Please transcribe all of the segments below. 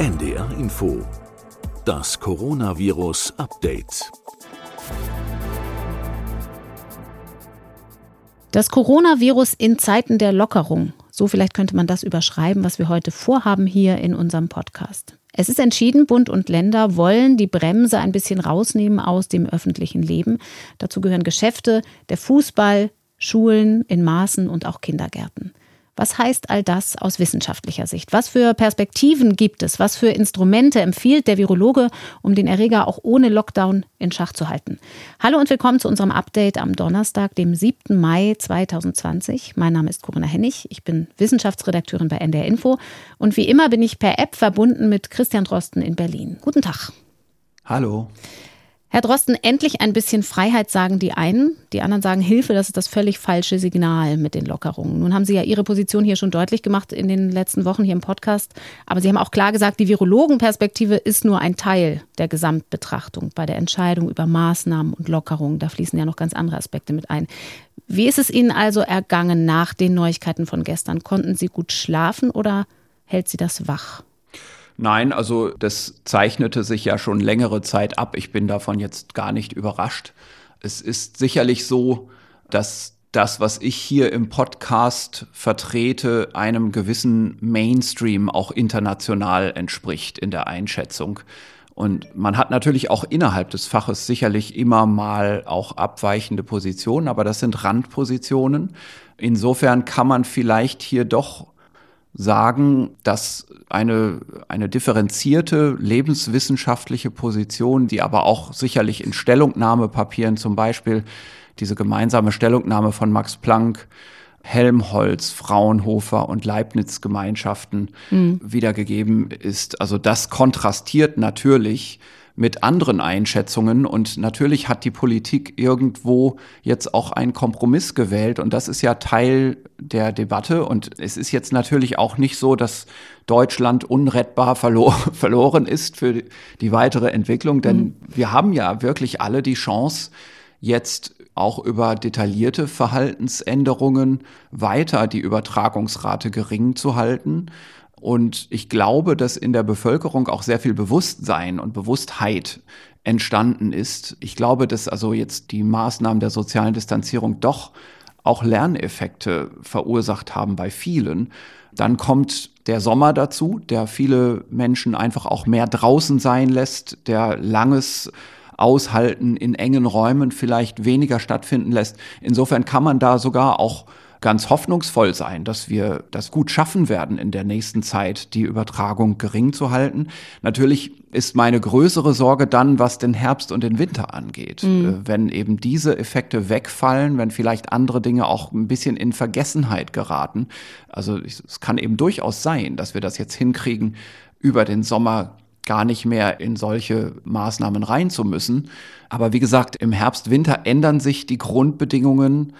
NDR Info. Das Coronavirus Update. Das Coronavirus in Zeiten der Lockerung. So vielleicht könnte man das überschreiben, was wir heute vorhaben hier in unserem Podcast. Es ist entschieden, Bund und Länder wollen die Bremse ein bisschen rausnehmen aus dem öffentlichen Leben. Dazu gehören Geschäfte, der Fußball, Schulen in Maßen und auch Kindergärten. Was heißt all das aus wissenschaftlicher Sicht? Was für Perspektiven gibt es? Was für Instrumente empfiehlt der Virologe, um den Erreger auch ohne Lockdown in Schach zu halten? Hallo und willkommen zu unserem Update am Donnerstag, dem 7. Mai 2020. Mein Name ist Corinna Hennig. Ich bin Wissenschaftsredakteurin bei NDR Info. Und wie immer bin ich per App verbunden mit Christian Drosten in Berlin. Guten Tag. Hallo. Herr Drosten, endlich ein bisschen Freiheit sagen die einen, die anderen sagen Hilfe, das ist das völlig falsche Signal mit den Lockerungen. Nun haben Sie ja Ihre Position hier schon deutlich gemacht in den letzten Wochen hier im Podcast, aber Sie haben auch klar gesagt, die Virologenperspektive ist nur ein Teil der Gesamtbetrachtung bei der Entscheidung über Maßnahmen und Lockerungen. Da fließen ja noch ganz andere Aspekte mit ein. Wie ist es Ihnen also ergangen nach den Neuigkeiten von gestern? Konnten Sie gut schlafen oder hält Sie das wach? Nein, also das zeichnete sich ja schon längere Zeit ab. Ich bin davon jetzt gar nicht überrascht. Es ist sicherlich so, dass das, was ich hier im Podcast vertrete, einem gewissen Mainstream auch international entspricht in der Einschätzung. Und man hat natürlich auch innerhalb des Faches sicherlich immer mal auch abweichende Positionen, aber das sind Randpositionen. Insofern kann man vielleicht hier doch sagen, dass eine, eine differenzierte lebenswissenschaftliche Position, die aber auch sicherlich in Stellungnahmepapieren zum Beispiel diese gemeinsame Stellungnahme von Max Planck, Helmholtz, Fraunhofer und Leibniz-Gemeinschaften mhm. wiedergegeben ist. Also das kontrastiert natürlich mit anderen Einschätzungen. Und natürlich hat die Politik irgendwo jetzt auch einen Kompromiss gewählt. Und das ist ja Teil der Debatte. Und es ist jetzt natürlich auch nicht so, dass Deutschland unrettbar verlor verloren ist für die weitere Entwicklung. Denn mhm. wir haben ja wirklich alle die Chance, jetzt auch über detaillierte Verhaltensänderungen weiter die Übertragungsrate gering zu halten. Und ich glaube, dass in der Bevölkerung auch sehr viel Bewusstsein und Bewusstheit entstanden ist. Ich glaube, dass also jetzt die Maßnahmen der sozialen Distanzierung doch auch Lerneffekte verursacht haben bei vielen. Dann kommt der Sommer dazu, der viele Menschen einfach auch mehr draußen sein lässt, der langes Aushalten in engen Räumen vielleicht weniger stattfinden lässt. Insofern kann man da sogar auch ganz hoffnungsvoll sein, dass wir das gut schaffen werden in der nächsten Zeit, die Übertragung gering zu halten. Natürlich ist meine größere Sorge dann, was den Herbst und den Winter angeht. Mhm. Äh, wenn eben diese Effekte wegfallen, wenn vielleicht andere Dinge auch ein bisschen in Vergessenheit geraten. Also es kann eben durchaus sein, dass wir das jetzt hinkriegen, über den Sommer gar nicht mehr in solche Maßnahmen rein zu müssen. Aber wie gesagt, im Herbst, Winter ändern sich die Grundbedingungen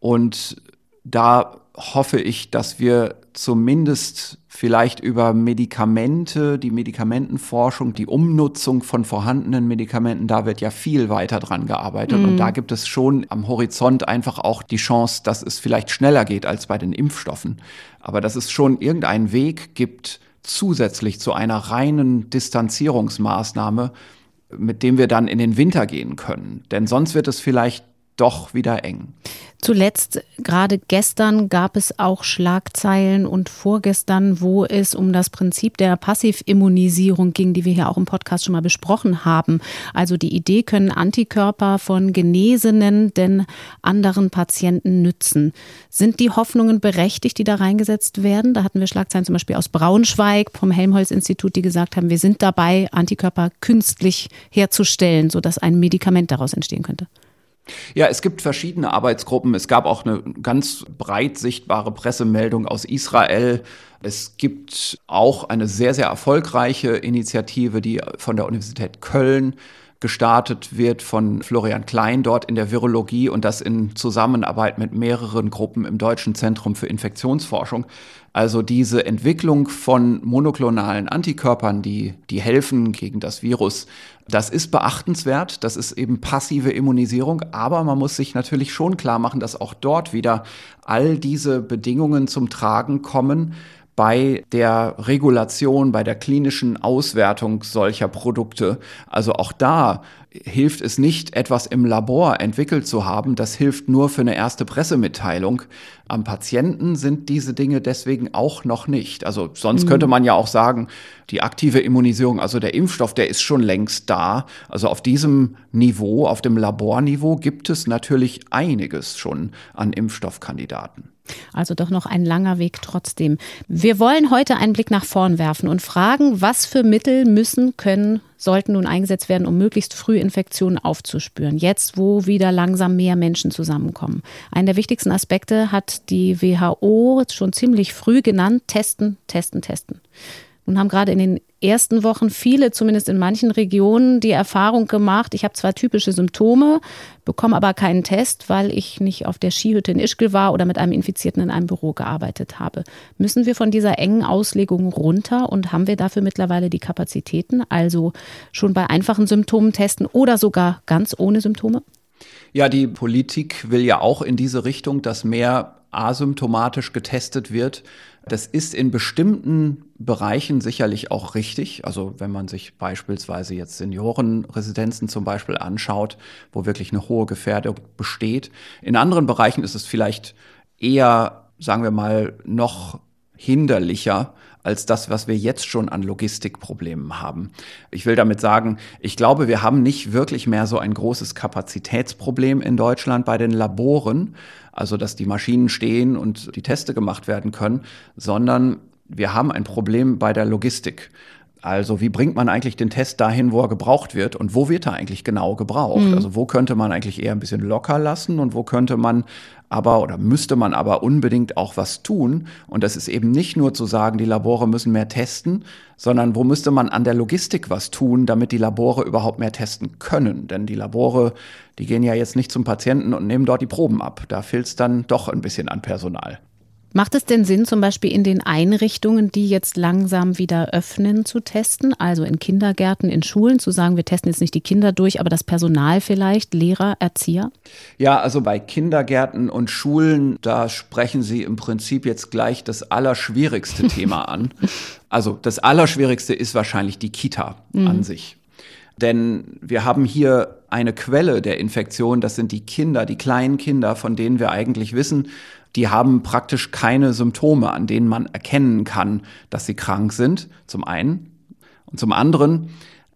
und da hoffe ich, dass wir zumindest vielleicht über Medikamente, die Medikamentenforschung, die Umnutzung von vorhandenen Medikamenten, da wird ja viel weiter dran gearbeitet. Mhm. Und da gibt es schon am Horizont einfach auch die Chance, dass es vielleicht schneller geht als bei den Impfstoffen. Aber dass es schon irgendeinen Weg gibt, zusätzlich zu einer reinen Distanzierungsmaßnahme, mit dem wir dann in den Winter gehen können. Denn sonst wird es vielleicht doch wieder eng. Zuletzt, gerade gestern, gab es auch Schlagzeilen und vorgestern, wo es um das Prinzip der Passivimmunisierung ging, die wir hier auch im Podcast schon mal besprochen haben. Also die Idee, können Antikörper von Genesenen denn anderen Patienten nützen? Sind die Hoffnungen berechtigt, die da reingesetzt werden? Da hatten wir Schlagzeilen zum Beispiel aus Braunschweig vom Helmholtz-Institut, die gesagt haben, wir sind dabei, Antikörper künstlich herzustellen, sodass ein Medikament daraus entstehen könnte. Ja, es gibt verschiedene Arbeitsgruppen. Es gab auch eine ganz breit sichtbare Pressemeldung aus Israel. Es gibt auch eine sehr, sehr erfolgreiche Initiative, die von der Universität Köln gestartet wird von Florian Klein dort in der Virologie und das in Zusammenarbeit mit mehreren Gruppen im Deutschen Zentrum für Infektionsforschung. Also diese Entwicklung von monoklonalen Antikörpern, die, die helfen gegen das Virus, das ist beachtenswert. Das ist eben passive Immunisierung. Aber man muss sich natürlich schon klar machen, dass auch dort wieder all diese Bedingungen zum Tragen kommen, bei der Regulation, bei der klinischen Auswertung solcher Produkte. Also auch da hilft es nicht, etwas im Labor entwickelt zu haben. Das hilft nur für eine erste Pressemitteilung. Am Patienten sind diese Dinge deswegen auch noch nicht. Also sonst mhm. könnte man ja auch sagen, die aktive Immunisierung, also der Impfstoff, der ist schon längst da. Also auf diesem Niveau, auf dem Laborniveau gibt es natürlich einiges schon an Impfstoffkandidaten. Also doch noch ein langer Weg trotzdem. Wir wollen heute einen Blick nach vorn werfen und fragen, was für Mittel müssen, können, sollten nun eingesetzt werden, um möglichst früh Infektionen aufzuspüren. Jetzt, wo wieder langsam mehr Menschen zusammenkommen. Einen der wichtigsten Aspekte hat die WHO schon ziemlich früh genannt. Testen, testen, testen. Nun haben gerade in den ersten Wochen viele, zumindest in manchen Regionen, die Erfahrung gemacht, ich habe zwar typische Symptome, bekomme aber keinen Test, weil ich nicht auf der Skihütte in Ischgl war oder mit einem Infizierten in einem Büro gearbeitet habe. Müssen wir von dieser engen Auslegung runter und haben wir dafür mittlerweile die Kapazitäten, also schon bei einfachen Symptomen testen oder sogar ganz ohne Symptome? Ja, die Politik will ja auch in diese Richtung, dass mehr asymptomatisch getestet wird. Das ist in bestimmten Bereichen sicherlich auch richtig. Also wenn man sich beispielsweise jetzt Seniorenresidenzen zum Beispiel anschaut, wo wirklich eine hohe Gefährdung besteht. In anderen Bereichen ist es vielleicht eher, sagen wir mal, noch hinderlicher als das, was wir jetzt schon an Logistikproblemen haben. Ich will damit sagen, ich glaube, wir haben nicht wirklich mehr so ein großes Kapazitätsproblem in Deutschland bei den Laboren, also dass die Maschinen stehen und die Teste gemacht werden können, sondern wir haben ein Problem bei der Logistik. Also wie bringt man eigentlich den Test dahin, wo er gebraucht wird und wo wird er eigentlich genau gebraucht? Mhm. Also wo könnte man eigentlich eher ein bisschen locker lassen und wo könnte man aber oder müsste man aber unbedingt auch was tun? Und das ist eben nicht nur zu sagen, die Labore müssen mehr testen, sondern wo müsste man an der Logistik was tun, damit die Labore überhaupt mehr testen können? Denn die Labore, die gehen ja jetzt nicht zum Patienten und nehmen dort die Proben ab. Da fehlt es dann doch ein bisschen an Personal. Macht es denn Sinn, zum Beispiel in den Einrichtungen, die jetzt langsam wieder öffnen, zu testen? Also in Kindergärten, in Schulen zu sagen, wir testen jetzt nicht die Kinder durch, aber das Personal vielleicht, Lehrer, Erzieher? Ja, also bei Kindergärten und Schulen, da sprechen Sie im Prinzip jetzt gleich das allerschwierigste Thema an. Also das Allerschwierigste ist wahrscheinlich die Kita mhm. an sich. Denn wir haben hier eine Quelle der Infektion, das sind die Kinder, die kleinen Kinder, von denen wir eigentlich wissen, die haben praktisch keine Symptome, an denen man erkennen kann, dass sie krank sind, zum einen. Und zum anderen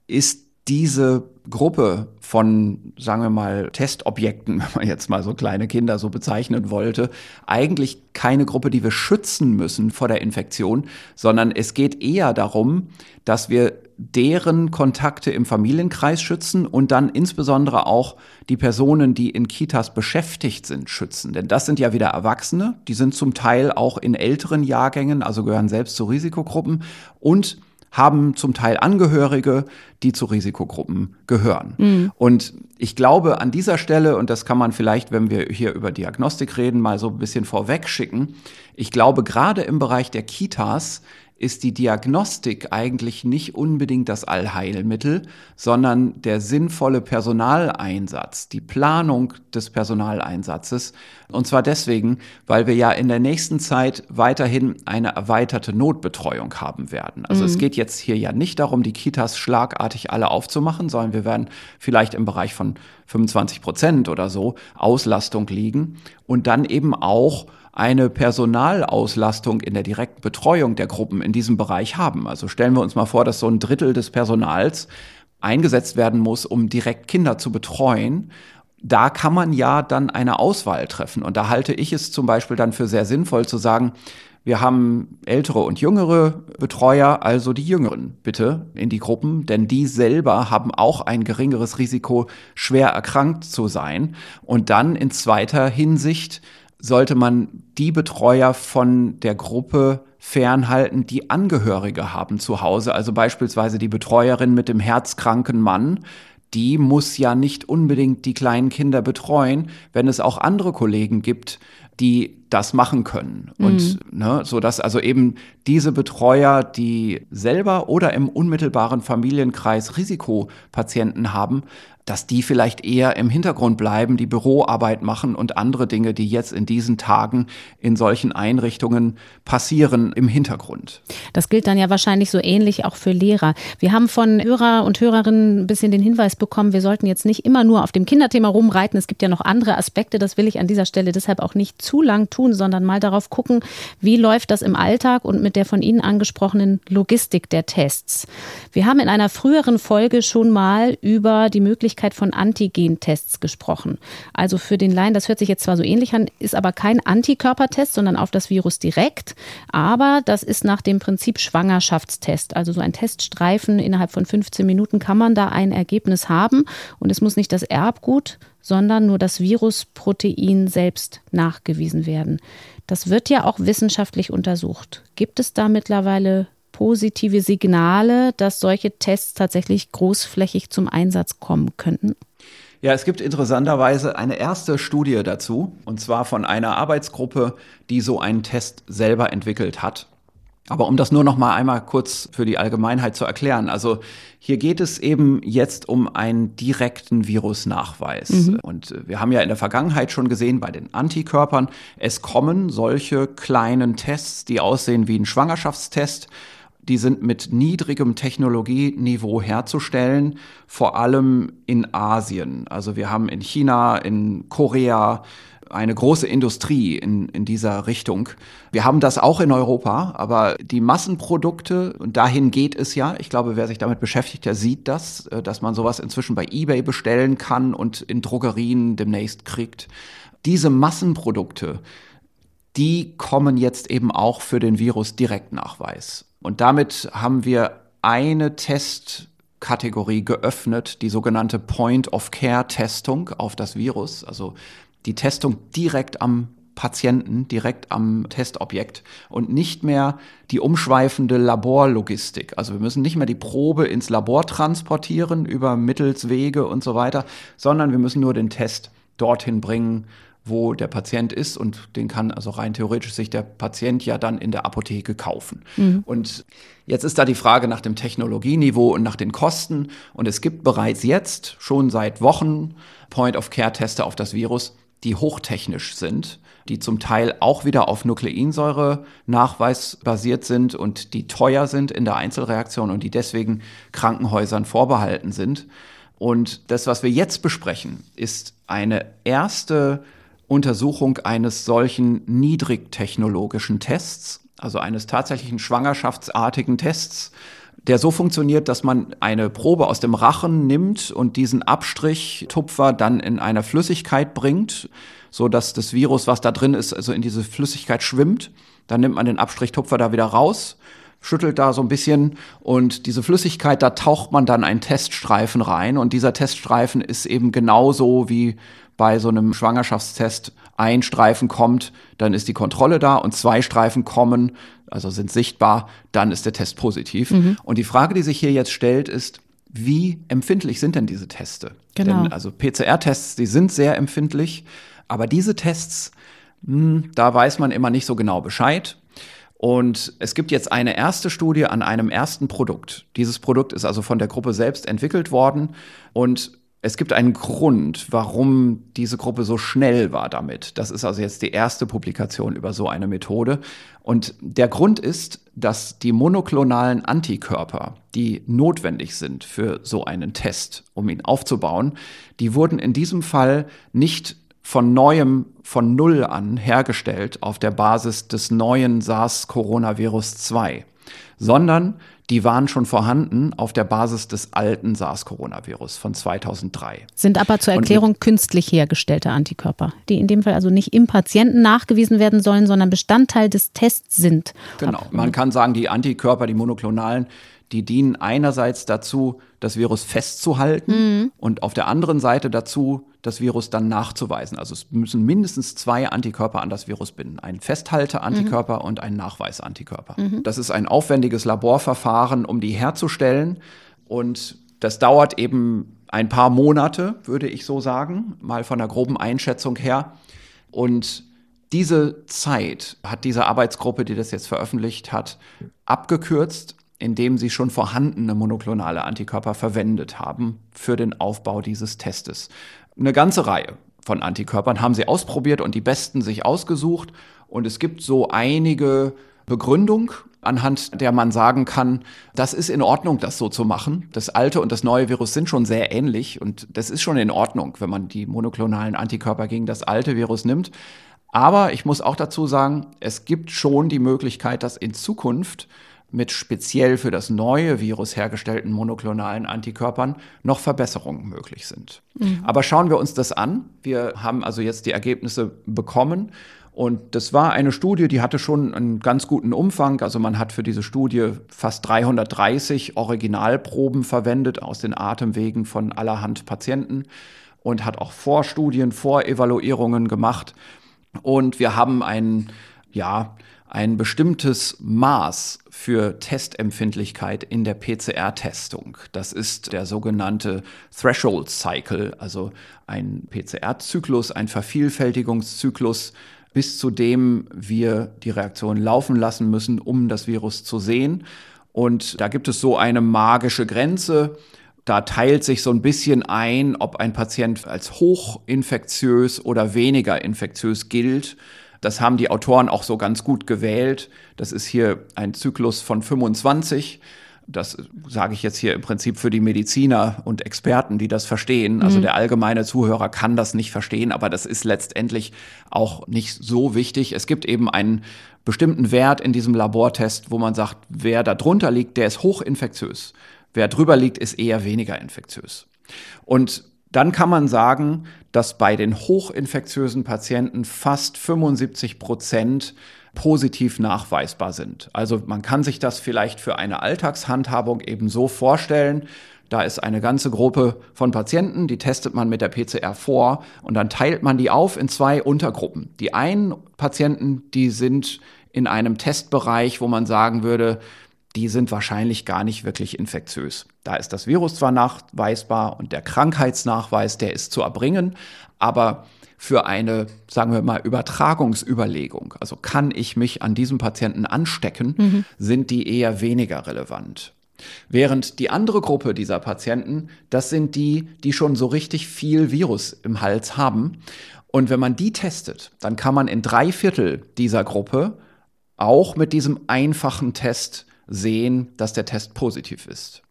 ist diese Gruppe von, sagen wir mal, Testobjekten, wenn man jetzt mal so kleine Kinder so bezeichnen wollte, eigentlich keine Gruppe, die wir schützen müssen vor der Infektion, sondern es geht eher darum, dass wir deren Kontakte im Familienkreis schützen und dann insbesondere auch die Personen, die in Kitas beschäftigt sind, schützen. Denn das sind ja wieder Erwachsene, die sind zum Teil auch in älteren Jahrgängen, also gehören selbst zu Risikogruppen und haben zum Teil Angehörige, die zu Risikogruppen gehören. Mhm. Und ich glaube an dieser Stelle, und das kann man vielleicht, wenn wir hier über Diagnostik reden, mal so ein bisschen vorweg schicken, ich glaube gerade im Bereich der Kitas ist die Diagnostik eigentlich nicht unbedingt das Allheilmittel, sondern der sinnvolle Personaleinsatz, die Planung des Personaleinsatzes. Und zwar deswegen, weil wir ja in der nächsten Zeit weiterhin eine erweiterte Notbetreuung haben werden. Also mhm. es geht jetzt hier ja nicht darum, die Kitas schlagartig alle aufzumachen, sondern wir werden vielleicht im Bereich von 25 Prozent oder so Auslastung liegen und dann eben auch eine Personalauslastung in der direkten Betreuung der Gruppen in diesem Bereich haben. Also stellen wir uns mal vor, dass so ein Drittel des Personals eingesetzt werden muss, um direkt Kinder zu betreuen. Da kann man ja dann eine Auswahl treffen. Und da halte ich es zum Beispiel dann für sehr sinnvoll zu sagen, wir haben ältere und jüngere Betreuer, also die Jüngeren bitte in die Gruppen, denn die selber haben auch ein geringeres Risiko, schwer erkrankt zu sein. Und dann in zweiter Hinsicht sollte man die Betreuer von der Gruppe fernhalten, die Angehörige haben zu Hause. Also beispielsweise die Betreuerin mit dem herzkranken Mann, die muss ja nicht unbedingt die kleinen Kinder betreuen, wenn es auch andere Kollegen gibt, die das machen können. Und mhm. ne, so dass also eben diese Betreuer, die selber oder im unmittelbaren Familienkreis Risikopatienten haben, dass die vielleicht eher im Hintergrund bleiben, die Büroarbeit machen und andere Dinge, die jetzt in diesen Tagen in solchen Einrichtungen passieren, im Hintergrund. Das gilt dann ja wahrscheinlich so ähnlich auch für Lehrer. Wir haben von Hörer und Hörerinnen ein bisschen den Hinweis bekommen, wir sollten jetzt nicht immer nur auf dem Kinderthema rumreiten. Es gibt ja noch andere Aspekte. Das will ich an dieser Stelle deshalb auch nicht zu lang tun, sondern mal darauf gucken, wie läuft das im Alltag und mit der von Ihnen angesprochenen Logistik der Tests. Wir haben in einer früheren Folge schon mal über die Möglichkeit von Antigen-Tests gesprochen. Also für den Laien, das hört sich jetzt zwar so ähnlich an, ist aber kein Antikörpertest, sondern auf das Virus direkt. Aber das ist nach dem Prinzip Schwangerschaftstest. Also so ein Teststreifen innerhalb von 15 Minuten kann man da ein Ergebnis haben. Und es muss nicht das Erbgut, sondern nur das Virusprotein selbst nachgewiesen werden. Das wird ja auch wissenschaftlich untersucht. Gibt es da mittlerweile positive Signale, dass solche Tests tatsächlich großflächig zum Einsatz kommen könnten? Ja, es gibt interessanterweise eine erste Studie dazu, und zwar von einer Arbeitsgruppe, die so einen Test selber entwickelt hat. Aber um das nur noch mal einmal kurz für die Allgemeinheit zu erklären. Also hier geht es eben jetzt um einen direkten Virusnachweis. Mhm. Und wir haben ja in der Vergangenheit schon gesehen bei den Antikörpern, es kommen solche kleinen Tests, die aussehen wie ein Schwangerschaftstest die sind mit niedrigem Technologieniveau herzustellen, vor allem in Asien. Also wir haben in China, in Korea eine große Industrie in, in dieser Richtung. Wir haben das auch in Europa, aber die Massenprodukte, und dahin geht es ja, ich glaube, wer sich damit beschäftigt, der sieht das, äh, dass man sowas inzwischen bei eBay bestellen kann und in Drogerien demnächst kriegt. Diese Massenprodukte, die kommen jetzt eben auch für den Virus-Direktnachweis. Und damit haben wir eine Testkategorie geöffnet, die sogenannte Point-of-Care-Testung auf das Virus, also die Testung direkt am Patienten, direkt am Testobjekt und nicht mehr die umschweifende Laborlogistik. Also wir müssen nicht mehr die Probe ins Labor transportieren über Mittelswege und so weiter, sondern wir müssen nur den Test dorthin bringen, wo der Patient ist und den kann also rein theoretisch sich der Patient ja dann in der Apotheke kaufen. Mhm. Und jetzt ist da die Frage nach dem Technologieniveau und nach den Kosten und es gibt bereits jetzt schon seit Wochen Point-of-Care-Teste auf das Virus, die hochtechnisch sind, die zum Teil auch wieder auf Nukleinsäure Nachweis basiert sind und die teuer sind in der Einzelreaktion und die deswegen Krankenhäusern vorbehalten sind. Und das, was wir jetzt besprechen, ist eine erste Untersuchung eines solchen niedrigtechnologischen Tests, also eines tatsächlichen schwangerschaftsartigen Tests, der so funktioniert, dass man eine Probe aus dem Rachen nimmt und diesen Abstrichtupfer dann in einer Flüssigkeit bringt, so dass das Virus, was da drin ist, also in diese Flüssigkeit schwimmt. Dann nimmt man den Abstrichtupfer da wieder raus, schüttelt da so ein bisschen und diese Flüssigkeit, da taucht man dann einen Teststreifen rein und dieser Teststreifen ist eben genauso wie bei so einem Schwangerschaftstest ein Streifen kommt, dann ist die Kontrolle da und zwei Streifen kommen, also sind sichtbar, dann ist der Test positiv. Mhm. Und die Frage, die sich hier jetzt stellt, ist, wie empfindlich sind denn diese Teste? Genau. Denn also PCR-Tests, die sind sehr empfindlich, aber diese Tests, mh, hm, da weiß man immer nicht so genau Bescheid. Und es gibt jetzt eine erste Studie an einem ersten Produkt. Dieses Produkt ist also von der Gruppe selbst entwickelt worden und es gibt einen Grund, warum diese Gruppe so schnell war damit. Das ist also jetzt die erste Publikation über so eine Methode. Und der Grund ist, dass die monoklonalen Antikörper, die notwendig sind für so einen Test, um ihn aufzubauen, die wurden in diesem Fall nicht von neuem, von Null an hergestellt auf der Basis des neuen SARS-Coronavirus 2, sondern die waren schon vorhanden auf der Basis des alten SARS-Coronavirus von 2003. Sind aber zur Erklärung mit, künstlich hergestellte Antikörper, die in dem Fall also nicht im Patienten nachgewiesen werden sollen, sondern Bestandteil des Tests sind. Genau, man kann sagen, die Antikörper, die monoklonalen, die dienen einerseits dazu, das Virus festzuhalten mhm. und auf der anderen Seite dazu, das Virus dann nachzuweisen. Also es müssen mindestens zwei Antikörper an das Virus binden. Ein Festhalte-Antikörper mhm. und ein Nachweis-Antikörper. Mhm. Das ist ein aufwendiges Laborverfahren, um die herzustellen. Und das dauert eben ein paar Monate, würde ich so sagen, mal von der groben Einschätzung her. Und Diese Zeit hat diese Arbeitsgruppe, die das jetzt veröffentlicht hat, abgekürzt, indem sie schon vorhandene monoklonale Antikörper verwendet haben für den Aufbau dieses Testes. Eine ganze Reihe von Antikörpern haben sie ausprobiert und die besten sich ausgesucht. Und es gibt so einige Begründung, anhand der man sagen kann, das ist in Ordnung, das so zu machen. Das alte und das neue Virus sind schon sehr ähnlich und das ist schon in Ordnung, wenn man die monoklonalen Antikörper gegen das alte Virus nimmt. Aber ich muss auch dazu sagen, es gibt schon die Möglichkeit, dass in Zukunft mit speziell für das neue Virus hergestellten monoklonalen Antikörpern noch Verbesserungen möglich sind. Mhm. Aber schauen wir uns das an. Wir haben also jetzt die Ergebnisse bekommen. Und das war eine Studie, die hatte schon einen ganz guten Umfang. Also man hat für diese Studie fast 330 Originalproben verwendet aus den Atemwegen von allerhand Patienten und hat auch Vorstudien, Vorevaluierungen gemacht. Und wir haben ein, ja, ein bestimmtes Maß für Testempfindlichkeit in der PCR-Testung. Das ist der sogenannte Threshold Cycle, also ein PCR-Zyklus, ein Vervielfältigungszyklus, bis zu dem wir die Reaktion laufen lassen müssen, um das Virus zu sehen. Und da gibt es so eine magische Grenze. Da teilt sich so ein bisschen ein, ob ein Patient als hochinfektiös oder weniger infektiös gilt. Das haben die Autoren auch so ganz gut gewählt. Das ist hier ein Zyklus von 25. Das sage ich jetzt hier im Prinzip für die Mediziner und Experten, die das verstehen. Also mhm. der allgemeine Zuhörer kann das nicht verstehen, aber das ist letztendlich auch nicht so wichtig. Es gibt eben einen bestimmten Wert in diesem Labortest, wo man sagt, wer da drunter liegt, der ist hochinfektiös. Wer drüber liegt, ist eher weniger infektiös. Und dann kann man sagen, dass bei den hochinfektiösen Patienten fast 75 Prozent positiv nachweisbar sind. Also man kann sich das vielleicht für eine Alltagshandhabung eben so vorstellen. Da ist eine ganze Gruppe von Patienten, die testet man mit der PCR vor und dann teilt man die auf in zwei Untergruppen. Die einen Patienten, die sind in einem Testbereich, wo man sagen würde, die sind wahrscheinlich gar nicht wirklich infektiös. Da ist das Virus zwar nachweisbar und der Krankheitsnachweis, der ist zu erbringen, aber für eine, sagen wir mal, Übertragungsüberlegung, also kann ich mich an diesem Patienten anstecken, mhm. sind die eher weniger relevant. Während die andere Gruppe dieser Patienten, das sind die, die schon so richtig viel Virus im Hals haben. Und wenn man die testet, dann kann man in drei Viertel dieser Gruppe auch mit diesem einfachen Test sehen, dass der Test positiv ist.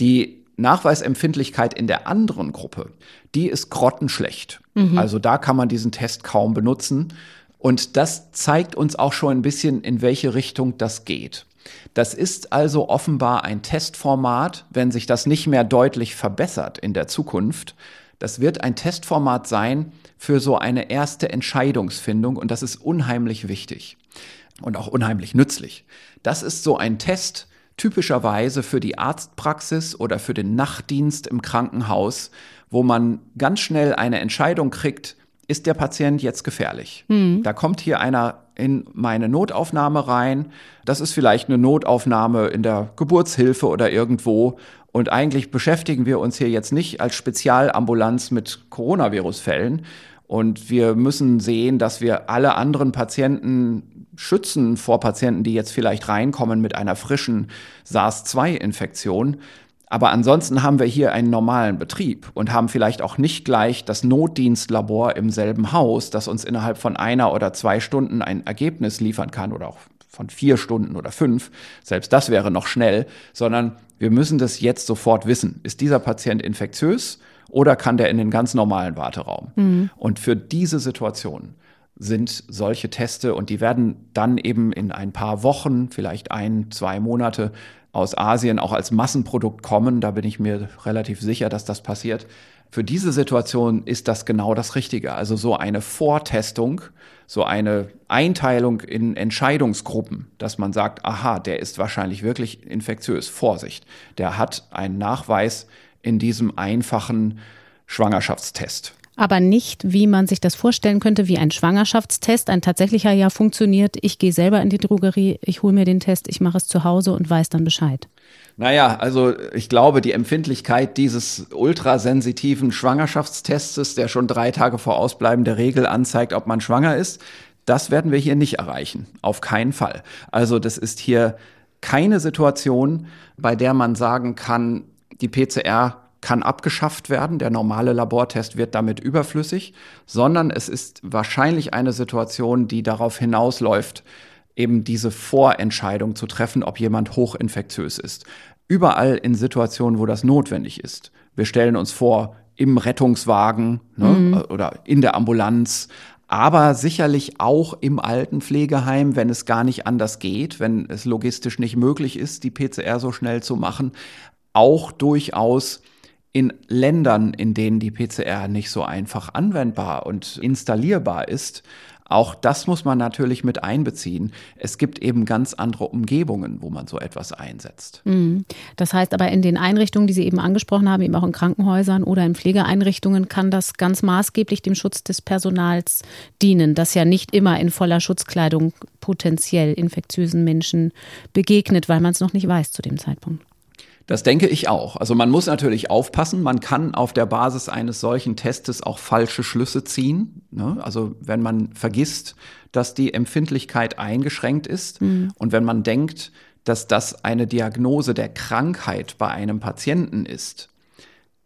Die Nachweisempfindlichkeit in der anderen Gruppe, die ist grottenschlecht. Mhm. Also da kann man diesen Test kaum benutzen. Und das zeigt uns auch schon ein bisschen, in welche Richtung das geht. Das ist also offenbar ein Testformat, wenn sich das nicht mehr deutlich verbessert in der Zukunft. Das wird ein Testformat sein für so eine erste Entscheidungsfindung und das ist unheimlich wichtig und auch unheimlich nützlich. Das ist so ein Test typischerweise für die Arztpraxis oder für den Nachtdienst im Krankenhaus, wo man ganz schnell eine Entscheidung kriegt, ist der Patient jetzt gefährlich? Mhm. Da kommt hier einer in meine Notaufnahme rein. Das ist vielleicht eine Notaufnahme in der Geburtshilfe oder irgendwo. Und eigentlich beschäftigen wir uns hier jetzt nicht als Spezialambulanz mit Coronavirus-Fällen. Und wir müssen sehen, dass wir alle anderen Patienten schützen vor Patienten, die jetzt vielleicht reinkommen mit einer frischen SARS-2-Infektion. Aber ansonsten haben wir hier einen normalen Betrieb und haben vielleicht auch nicht gleich das Notdienstlabor im selben Haus, das uns innerhalb von einer oder zwei Stunden ein Ergebnis liefern kann oder auch von vier Stunden oder fünf. Selbst das wäre noch schnell, sondern wir müssen das jetzt sofort wissen. Ist dieser Patient infektiös oder kann der in den ganz normalen Warteraum? Mhm. Und für diese Situation sind solche Teste und die werden dann eben in ein paar Wochen, vielleicht ein, zwei Monate aus Asien auch als Massenprodukt kommen. Da bin ich mir relativ sicher, dass das passiert. Für diese Situation ist das genau das Richtige. Also so eine Vortestung, so eine Einteilung in Entscheidungsgruppen, dass man sagt, aha, der ist wahrscheinlich wirklich infektiös. Vorsicht, der hat einen Nachweis in diesem einfachen Schwangerschaftstest aber nicht, wie man sich das vorstellen könnte, wie ein Schwangerschaftstest, ein tatsächlicher ja funktioniert. Ich gehe selber in die Drogerie, ich hole mir den Test, ich mache es zu Hause und weiß dann Bescheid. Naja, also ich glaube, die Empfindlichkeit dieses ultrasensitiven Schwangerschaftstestes, der schon drei Tage vor Ausbleiben der Regel anzeigt, ob man schwanger ist, Das werden wir hier nicht erreichen. Auf keinen Fall. Also das ist hier keine Situation, bei der man sagen kann, die PCR kann abgeschafft werden, der normale Labortest wird damit überflüssig, sondern es ist wahrscheinlich eine Situation, die darauf hinausläuft, eben diese Vorentscheidung zu treffen, ob jemand hochinfektiös ist. Überall in Situationen, wo das notwendig ist. Wir stellen uns vor, im Rettungswagen ne, mhm. oder in der Ambulanz, aber sicherlich auch im Altenpflegeheim, wenn es gar nicht anders geht, wenn es logistisch nicht möglich ist, die PCR so schnell zu machen, auch durchaus in Ländern, in denen die PCR nicht so einfach anwendbar und installierbar ist, auch das muss man natürlich mit einbeziehen. Es gibt eben ganz andere Umgebungen, wo man so etwas einsetzt. Mhm. Das heißt aber in den Einrichtungen, die Sie eben angesprochen haben, eben auch in Krankenhäusern oder in Pflegeeinrichtungen, kann das ganz maßgeblich dem Schutz des Personals dienen, das ja nicht immer in voller Schutzkleidung potenziell infektiösen Menschen begegnet, weil man es noch nicht weiß zu dem Zeitpunkt. Das denke ich auch. Also man muss natürlich aufpassen. Man kann auf der Basis eines solchen Testes auch falsche Schlüsse ziehen. Ne? Also wenn man vergisst, dass die Empfindlichkeit eingeschränkt ist mhm. und wenn man denkt, dass das eine Diagnose der Krankheit bei einem Patienten ist,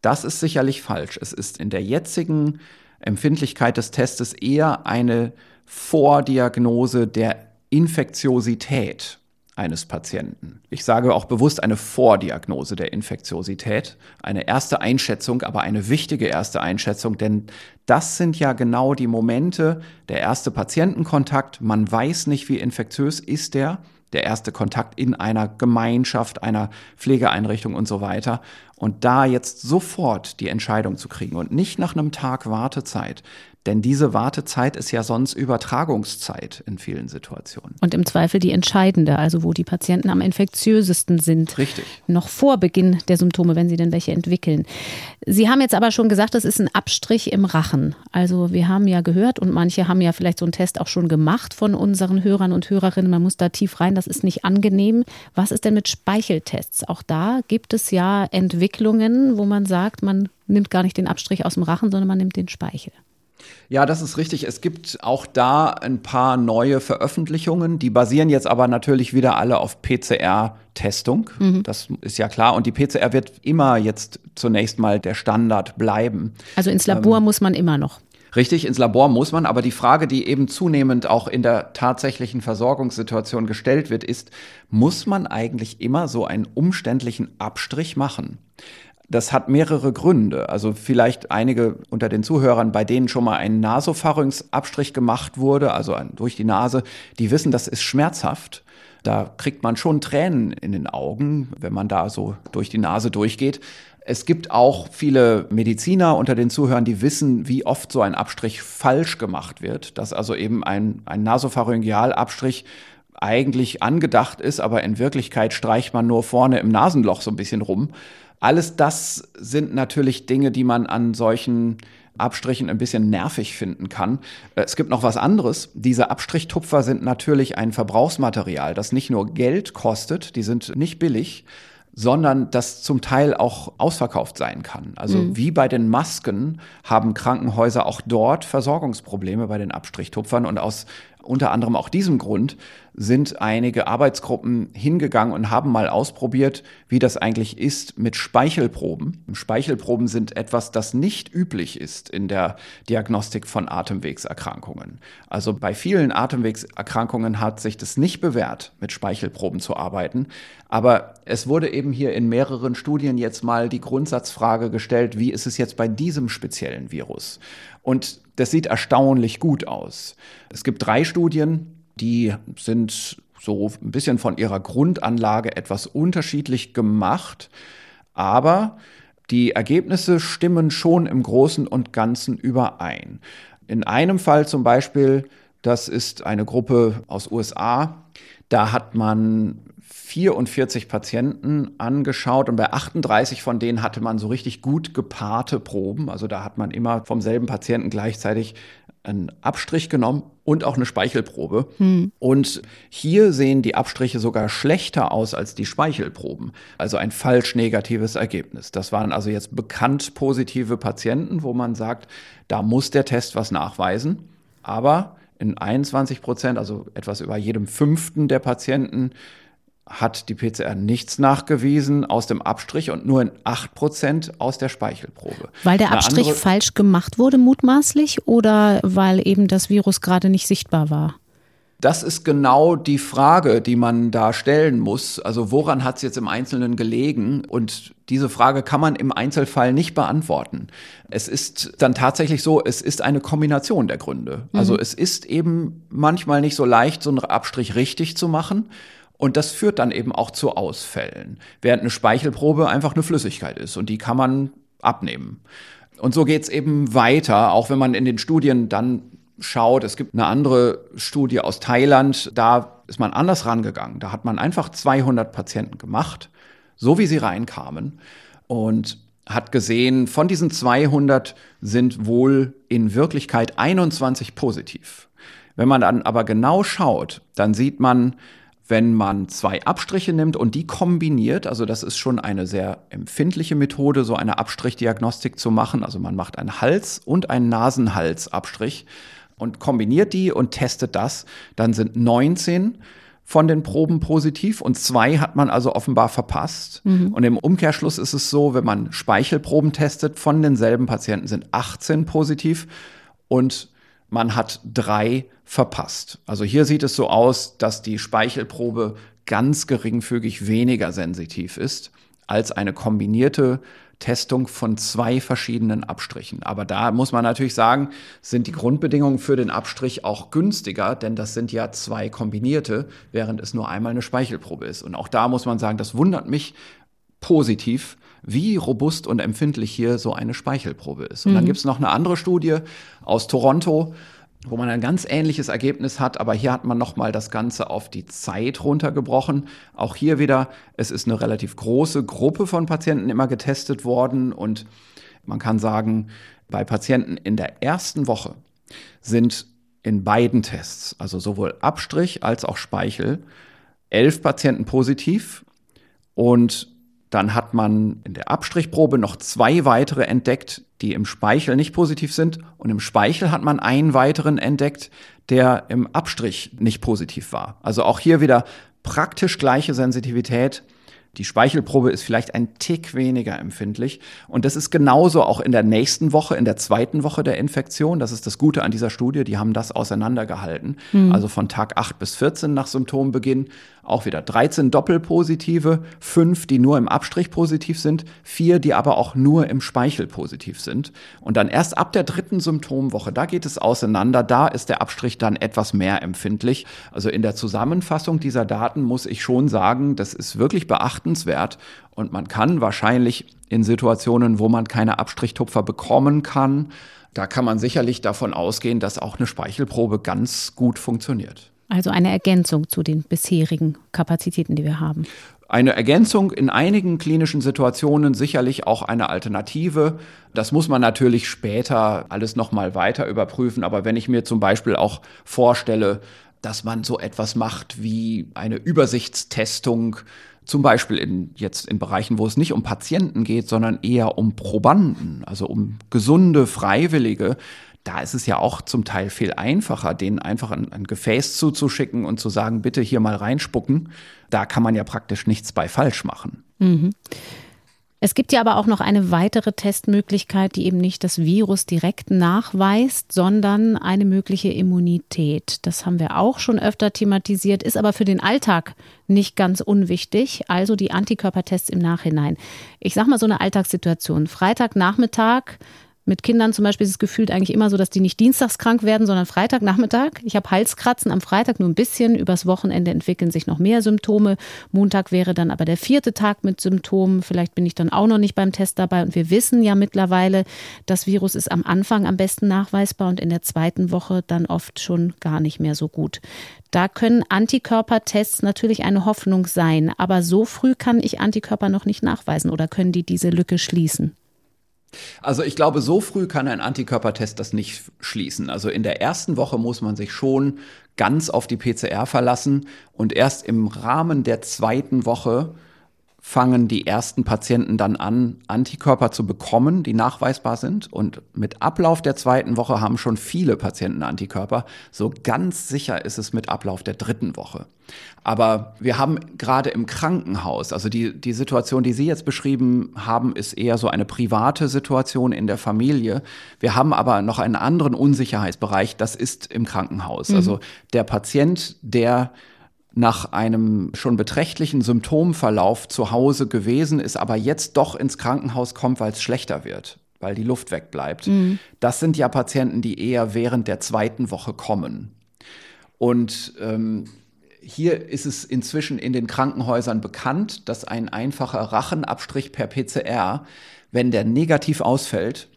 das ist sicherlich falsch. Es ist in der jetzigen Empfindlichkeit des Testes eher eine Vordiagnose der Infektiosität eines Patienten. Ich sage auch bewusst eine Vordiagnose der Infektiosität, eine erste Einschätzung, aber eine wichtige erste Einschätzung, denn das sind ja genau die Momente, der erste Patientenkontakt, man weiß nicht, wie infektiös ist der, der erste Kontakt in einer Gemeinschaft, einer Pflegeeinrichtung und so weiter. Und da jetzt sofort die Entscheidung zu kriegen und nicht nach einem Tag Wartezeit, denn diese Wartezeit ist ja sonst Übertragungszeit in vielen Situationen. Und im Zweifel die entscheidende, also wo die Patienten am infektiösesten sind. Richtig. Noch vor Beginn der Symptome, wenn sie denn welche entwickeln. Sie haben jetzt aber schon gesagt, das ist ein Abstrich im Rachen. Also wir haben ja gehört und manche haben ja vielleicht so einen Test auch schon gemacht von unseren Hörern und Hörerinnen. Man muss da tief rein, das ist nicht angenehm. Was ist denn mit Speicheltests? Auch da gibt es ja Entwicklungen, wo man sagt, man nimmt gar nicht den Abstrich aus dem Rachen, sondern man nimmt den Speichel. Ja, das ist richtig. Es gibt auch da ein paar neue Veröffentlichungen. Die basieren jetzt aber natürlich wieder alle auf PCR-Testung. Mhm. Das ist ja klar. Und die PCR wird immer jetzt zunächst mal der Standard bleiben. Also ins Labor ähm, muss man immer noch. Richtig, ins Labor muss man, aber die Frage, die eben zunehmend auch in der tatsächlichen Versorgungssituation gestellt wird, ist, muss man eigentlich immer so einen umständlichen Abstrich machen? Das hat mehrere Gründe. Also vielleicht einige unter den Zuhörern, bei denen schon mal ein Nasopharynxabstrich gemacht wurde, also durch die Nase, die wissen, das ist schmerzhaft. Da kriegt man schon Tränen in den Augen, wenn man da so durch die Nase durchgeht. Es gibt auch viele Mediziner unter den Zuhörern, die wissen, wie oft so ein Abstrich falsch gemacht wird, dass also eben ein, ein Nasopharyngealabstrich eigentlich angedacht ist, aber in Wirklichkeit streicht man nur vorne im Nasenloch so ein bisschen rum. Alles das sind natürlich Dinge, die man an solchen Abstrichen ein bisschen nervig finden kann. Äh, es gibt noch was anderes. Diese Abstrichtupfer sind natürlich ein Verbrauchsmaterial, das nicht nur Geld kostet, die sind nicht billig, sondern das zum Teil auch ausverkauft sein kann. Also mhm. wie bei den Masken haben Krankenhäuser auch dort Versorgungsprobleme bei den Abstrichtupfern und aus unter anderem auch diesem Grund sind einige Arbeitsgruppen hingegangen und haben mal ausprobiert, wie das eigentlich ist mit Speichelproben. Speichelproben sind etwas, das nicht üblich ist in der Diagnostik von Atemwegserkrankungen. Also bei vielen Atemwegserkrankungen hat sich das nicht bewährt, mit Speichelproben zu arbeiten. Aber es wurde eben hier in mehreren Studien jetzt mal die Grundsatzfrage gestellt, wie ist es jetzt bei diesem speziellen Virus? Und das sieht erstaunlich gut aus. Es gibt drei Studien, die sind so ein bisschen von ihrer Grundanlage etwas unterschiedlich gemacht, aber die Ergebnisse stimmen schon im Großen und Ganzen überein. In einem Fall zum Beispiel, das ist eine Gruppe aus USA, da hat man 44 Patienten angeschaut und bei 38 von denen hatte man so richtig gut gepaarte Proben. Also da hat man immer vom selben Patienten gleichzeitig einen Abstrich genommen und auch eine Speichelprobe. Hm. Und hier sehen die Abstriche sogar schlechter aus als die Speichelproben. Also ein falsch negatives Ergebnis. Das waren also jetzt bekannt positive Patienten, wo man sagt, da muss der Test was nachweisen. Aber In 21 Prozent, also etwas über jedem fünften der Patienten, hat die PCR nichts nachgewiesen aus dem Abstrich und nur in 8 Prozent aus der Speichelprobe. Weil der Abstrich falsch gemacht wurde, mutmaßlich, oder weil eben das Virus gerade nicht sichtbar war? Das ist genau die Frage, die man da stellen muss. Also woran hat es jetzt im Einzelnen gelegen? Und diese Frage kann man im Einzelfall nicht beantworten. Es ist dann tatsächlich so, es ist eine Kombination der Gründe. Also mhm. es ist eben manchmal nicht so leicht, so einen Abstrich richtig zu machen. Und das führt dann eben auch zu Ausfällen, während eine Speichelprobe einfach eine Flüssigkeit ist und die kann man abnehmen. Und so geht's eben weiter, auch wenn man in den Studien dann schaut, es gibt eine andere Studie aus Thailand, da ist man anders rangegangen. Da hat man einfach 200 Patienten gemacht, so wie sie reinkamen und hat gesehen, von diesen 200 sind wohl in Wirklichkeit 21 positiv. Wenn man dann aber genau schaut, dann sieht man, wenn man zwei Abstriche nimmt und die kombiniert, also das ist schon eine sehr empfindliche Methode, so eine Abstrichdiagnostik zu machen. Also man macht einen Hals- und einen Nasenhalsabstrich und kombiniert die und testet das, dann sind 19 von den Proben positiv und zwei hat man also offenbar verpasst. Mhm. Und im Umkehrschluss ist es so, wenn man Speichelproben testet, von denselben Patienten sind 18 positiv und man hat drei verpasst. Also hier sieht es so aus, dass die Speichelprobe ganz geringfügig weniger sensitiv ist als eine kombinierte Testung von zwei verschiedenen Abstrichen. Aber da muss man natürlich sagen, sind die Grundbedingungen für den Abstrich auch günstiger, denn das sind ja zwei kombinierte, während es nur einmal eine Speichelprobe ist. Und auch da muss man sagen, das wundert mich positiv, wie robust und empfindlich hier so eine Speichelprobe ist. Und dann mhm. gibt es noch eine andere Studie aus Toronto, wo man ein ganz ähnliches Ergebnis hat, aber hier hat man nochmal das Ganze auf die Zeit runtergebrochen. Auch hier wieder, es ist eine relativ große Gruppe von Patienten immer getestet worden und man kann sagen, bei Patienten in der ersten Woche sind in beiden Tests, also sowohl Abstrich als auch Speichel, elf Patienten positiv und dann hat man in der Abstrichprobe noch zwei weitere entdeckt, die im Speichel nicht positiv sind. Und im Speichel hat man einen weiteren entdeckt, der im Abstrich nicht positiv war. Also auch hier wieder praktisch gleiche Sensitivität die Speichelprobe ist vielleicht ein Tick weniger empfindlich. Und das ist genauso auch in der nächsten Woche, in der zweiten Woche der Infektion. Das ist das Gute an dieser Studie. Die haben das auseinandergehalten. Mhm. Also von Tag 8 bis 14 nach Symptombeginn auch wieder 13 Doppelpositive, 5, die nur im Abstrich positiv sind, 4, die aber auch nur im Speichel positiv sind. Und dann erst ab der dritten Symptomwoche, da geht es auseinander, da ist der Abstrich dann etwas mehr empfindlich. Also in der Zusammenfassung dieser Daten muss ich schon sagen, das ist wirklich beachtenswert. Und man kann wahrscheinlich in Situationen, wo man keine Abstrichtupfer bekommen kann, da kann man sicherlich davon ausgehen, dass auch eine Speichelprobe ganz gut funktioniert. Also eine Ergänzung zu den bisherigen Kapazitäten, die wir haben. Eine Ergänzung in einigen klinischen Situationen sicherlich auch eine Alternative. Das muss man natürlich später alles nochmal weiter überprüfen. Aber wenn ich mir zum Beispiel auch vorstelle, dass man so etwas macht wie eine Übersichtstestung zum Beispiel in, jetzt in Bereichen, wo es nicht um Patienten geht, sondern eher um Probanden, also um gesunde Freiwillige, da ist es ja auch zum Teil viel einfacher, denen einfach ein, ein, Gefäß zuzuschicken und zu sagen, bitte hier mal reinspucken. Da kann man ja praktisch nichts bei falsch machen. Mhm. Es gibt ja aber auch noch eine weitere Testmöglichkeit, die eben nicht das Virus direkt nachweist, sondern eine mögliche Immunität. Das haben wir auch schon öfter thematisiert, ist aber für den Alltag nicht ganz unwichtig, also die Antikörpertests im Nachhinein. Ich sage mal so eine Alltagssituation. Freitagnachmittag mit Kindern zum Beispiel ist es gefühlt eigentlich immer so, dass die nicht dienstags krank werden, sondern Freitagnachmittag. Ich habe Halskratzen am Freitag nur ein bisschen. Übers Wochenende entwickeln sich noch mehr Symptome. Montag wäre dann aber der vierte Tag mit Symptomen. Vielleicht bin ich dann auch noch nicht beim Test dabei. Und wir wissen ja mittlerweile, das Virus ist am Anfang am besten nachweisbar und in der zweiten Woche dann oft schon gar nicht mehr so gut. Da können Antikörpertests natürlich eine Hoffnung sein. Aber so früh kann ich Antikörper noch nicht nachweisen oder können die diese Lücke schließen? Also ich glaube, so früh kann ein Antikörpertest das nicht schließen. Also in der ersten Woche muss man sich schon ganz auf die PCR verlassen und erst im Rahmen der zweiten Woche fangen die ersten Patienten dann an, Antikörper zu bekommen, die nachweisbar sind. Und mit Ablauf der zweiten Woche haben schon viele Patienten Antikörper. So ganz sicher ist es mit Ablauf der dritten Woche. Aber wir haben gerade im Krankenhaus, also die, die Situation, die Sie jetzt beschrieben haben, ist eher so eine private Situation in der Familie. Wir haben aber noch einen anderen Unsicherheitsbereich, das ist im Krankenhaus. Mhm. Also der Patient, der nach einem schon beträchtlichen Symptomverlauf zu Hause gewesen ist, aber jetzt doch ins Krankenhaus kommt, weil es schlechter wird, weil die Luft wegbleibt. Mhm. Das sind ja Patienten, die eher während der zweiten Woche kommen. Und ähm, hier ist es inzwischen in den Krankenhäusern bekannt, dass ein einfacher Rachenabstrich per PCR, wenn der negativ ausfällt,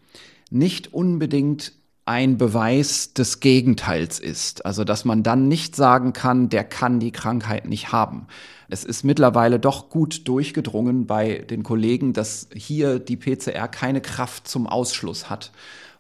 nicht unbedingt ein Beweis des Gegenteils ist. Also dass man dann nicht sagen kann, der kann die Krankheit nicht haben. Es ist mittlerweile doch gut durchgedrungen bei den Kollegen, dass hier die PCR keine Kraft zum Ausschluss hat.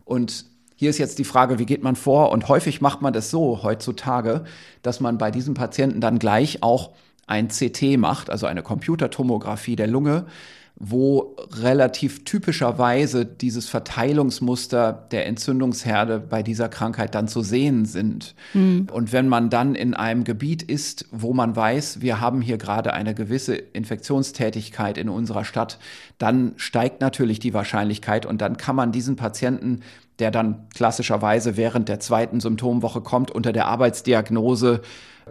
Und hier ist jetzt die Frage, wie geht man vor? Und häufig macht man das so heutzutage, dass man bei diesen Patienten dann gleich auch ein CT macht, also eine Computertomographie der Lunge, wo relativ typischerweise dieses Verteilungsmuster der Entzündungsherde bei dieser Krankheit dann zu sehen sind. Mhm. Und wenn man dann in einem Gebiet ist, wo man weiß, wir haben hier gerade eine gewisse Infektionstätigkeit in unserer Stadt, dann steigt natürlich die Wahrscheinlichkeit und dann kann man diesen Patienten der dann klassischerweise während der zweiten Symptomwoche kommt, unter der Arbeitsdiagnose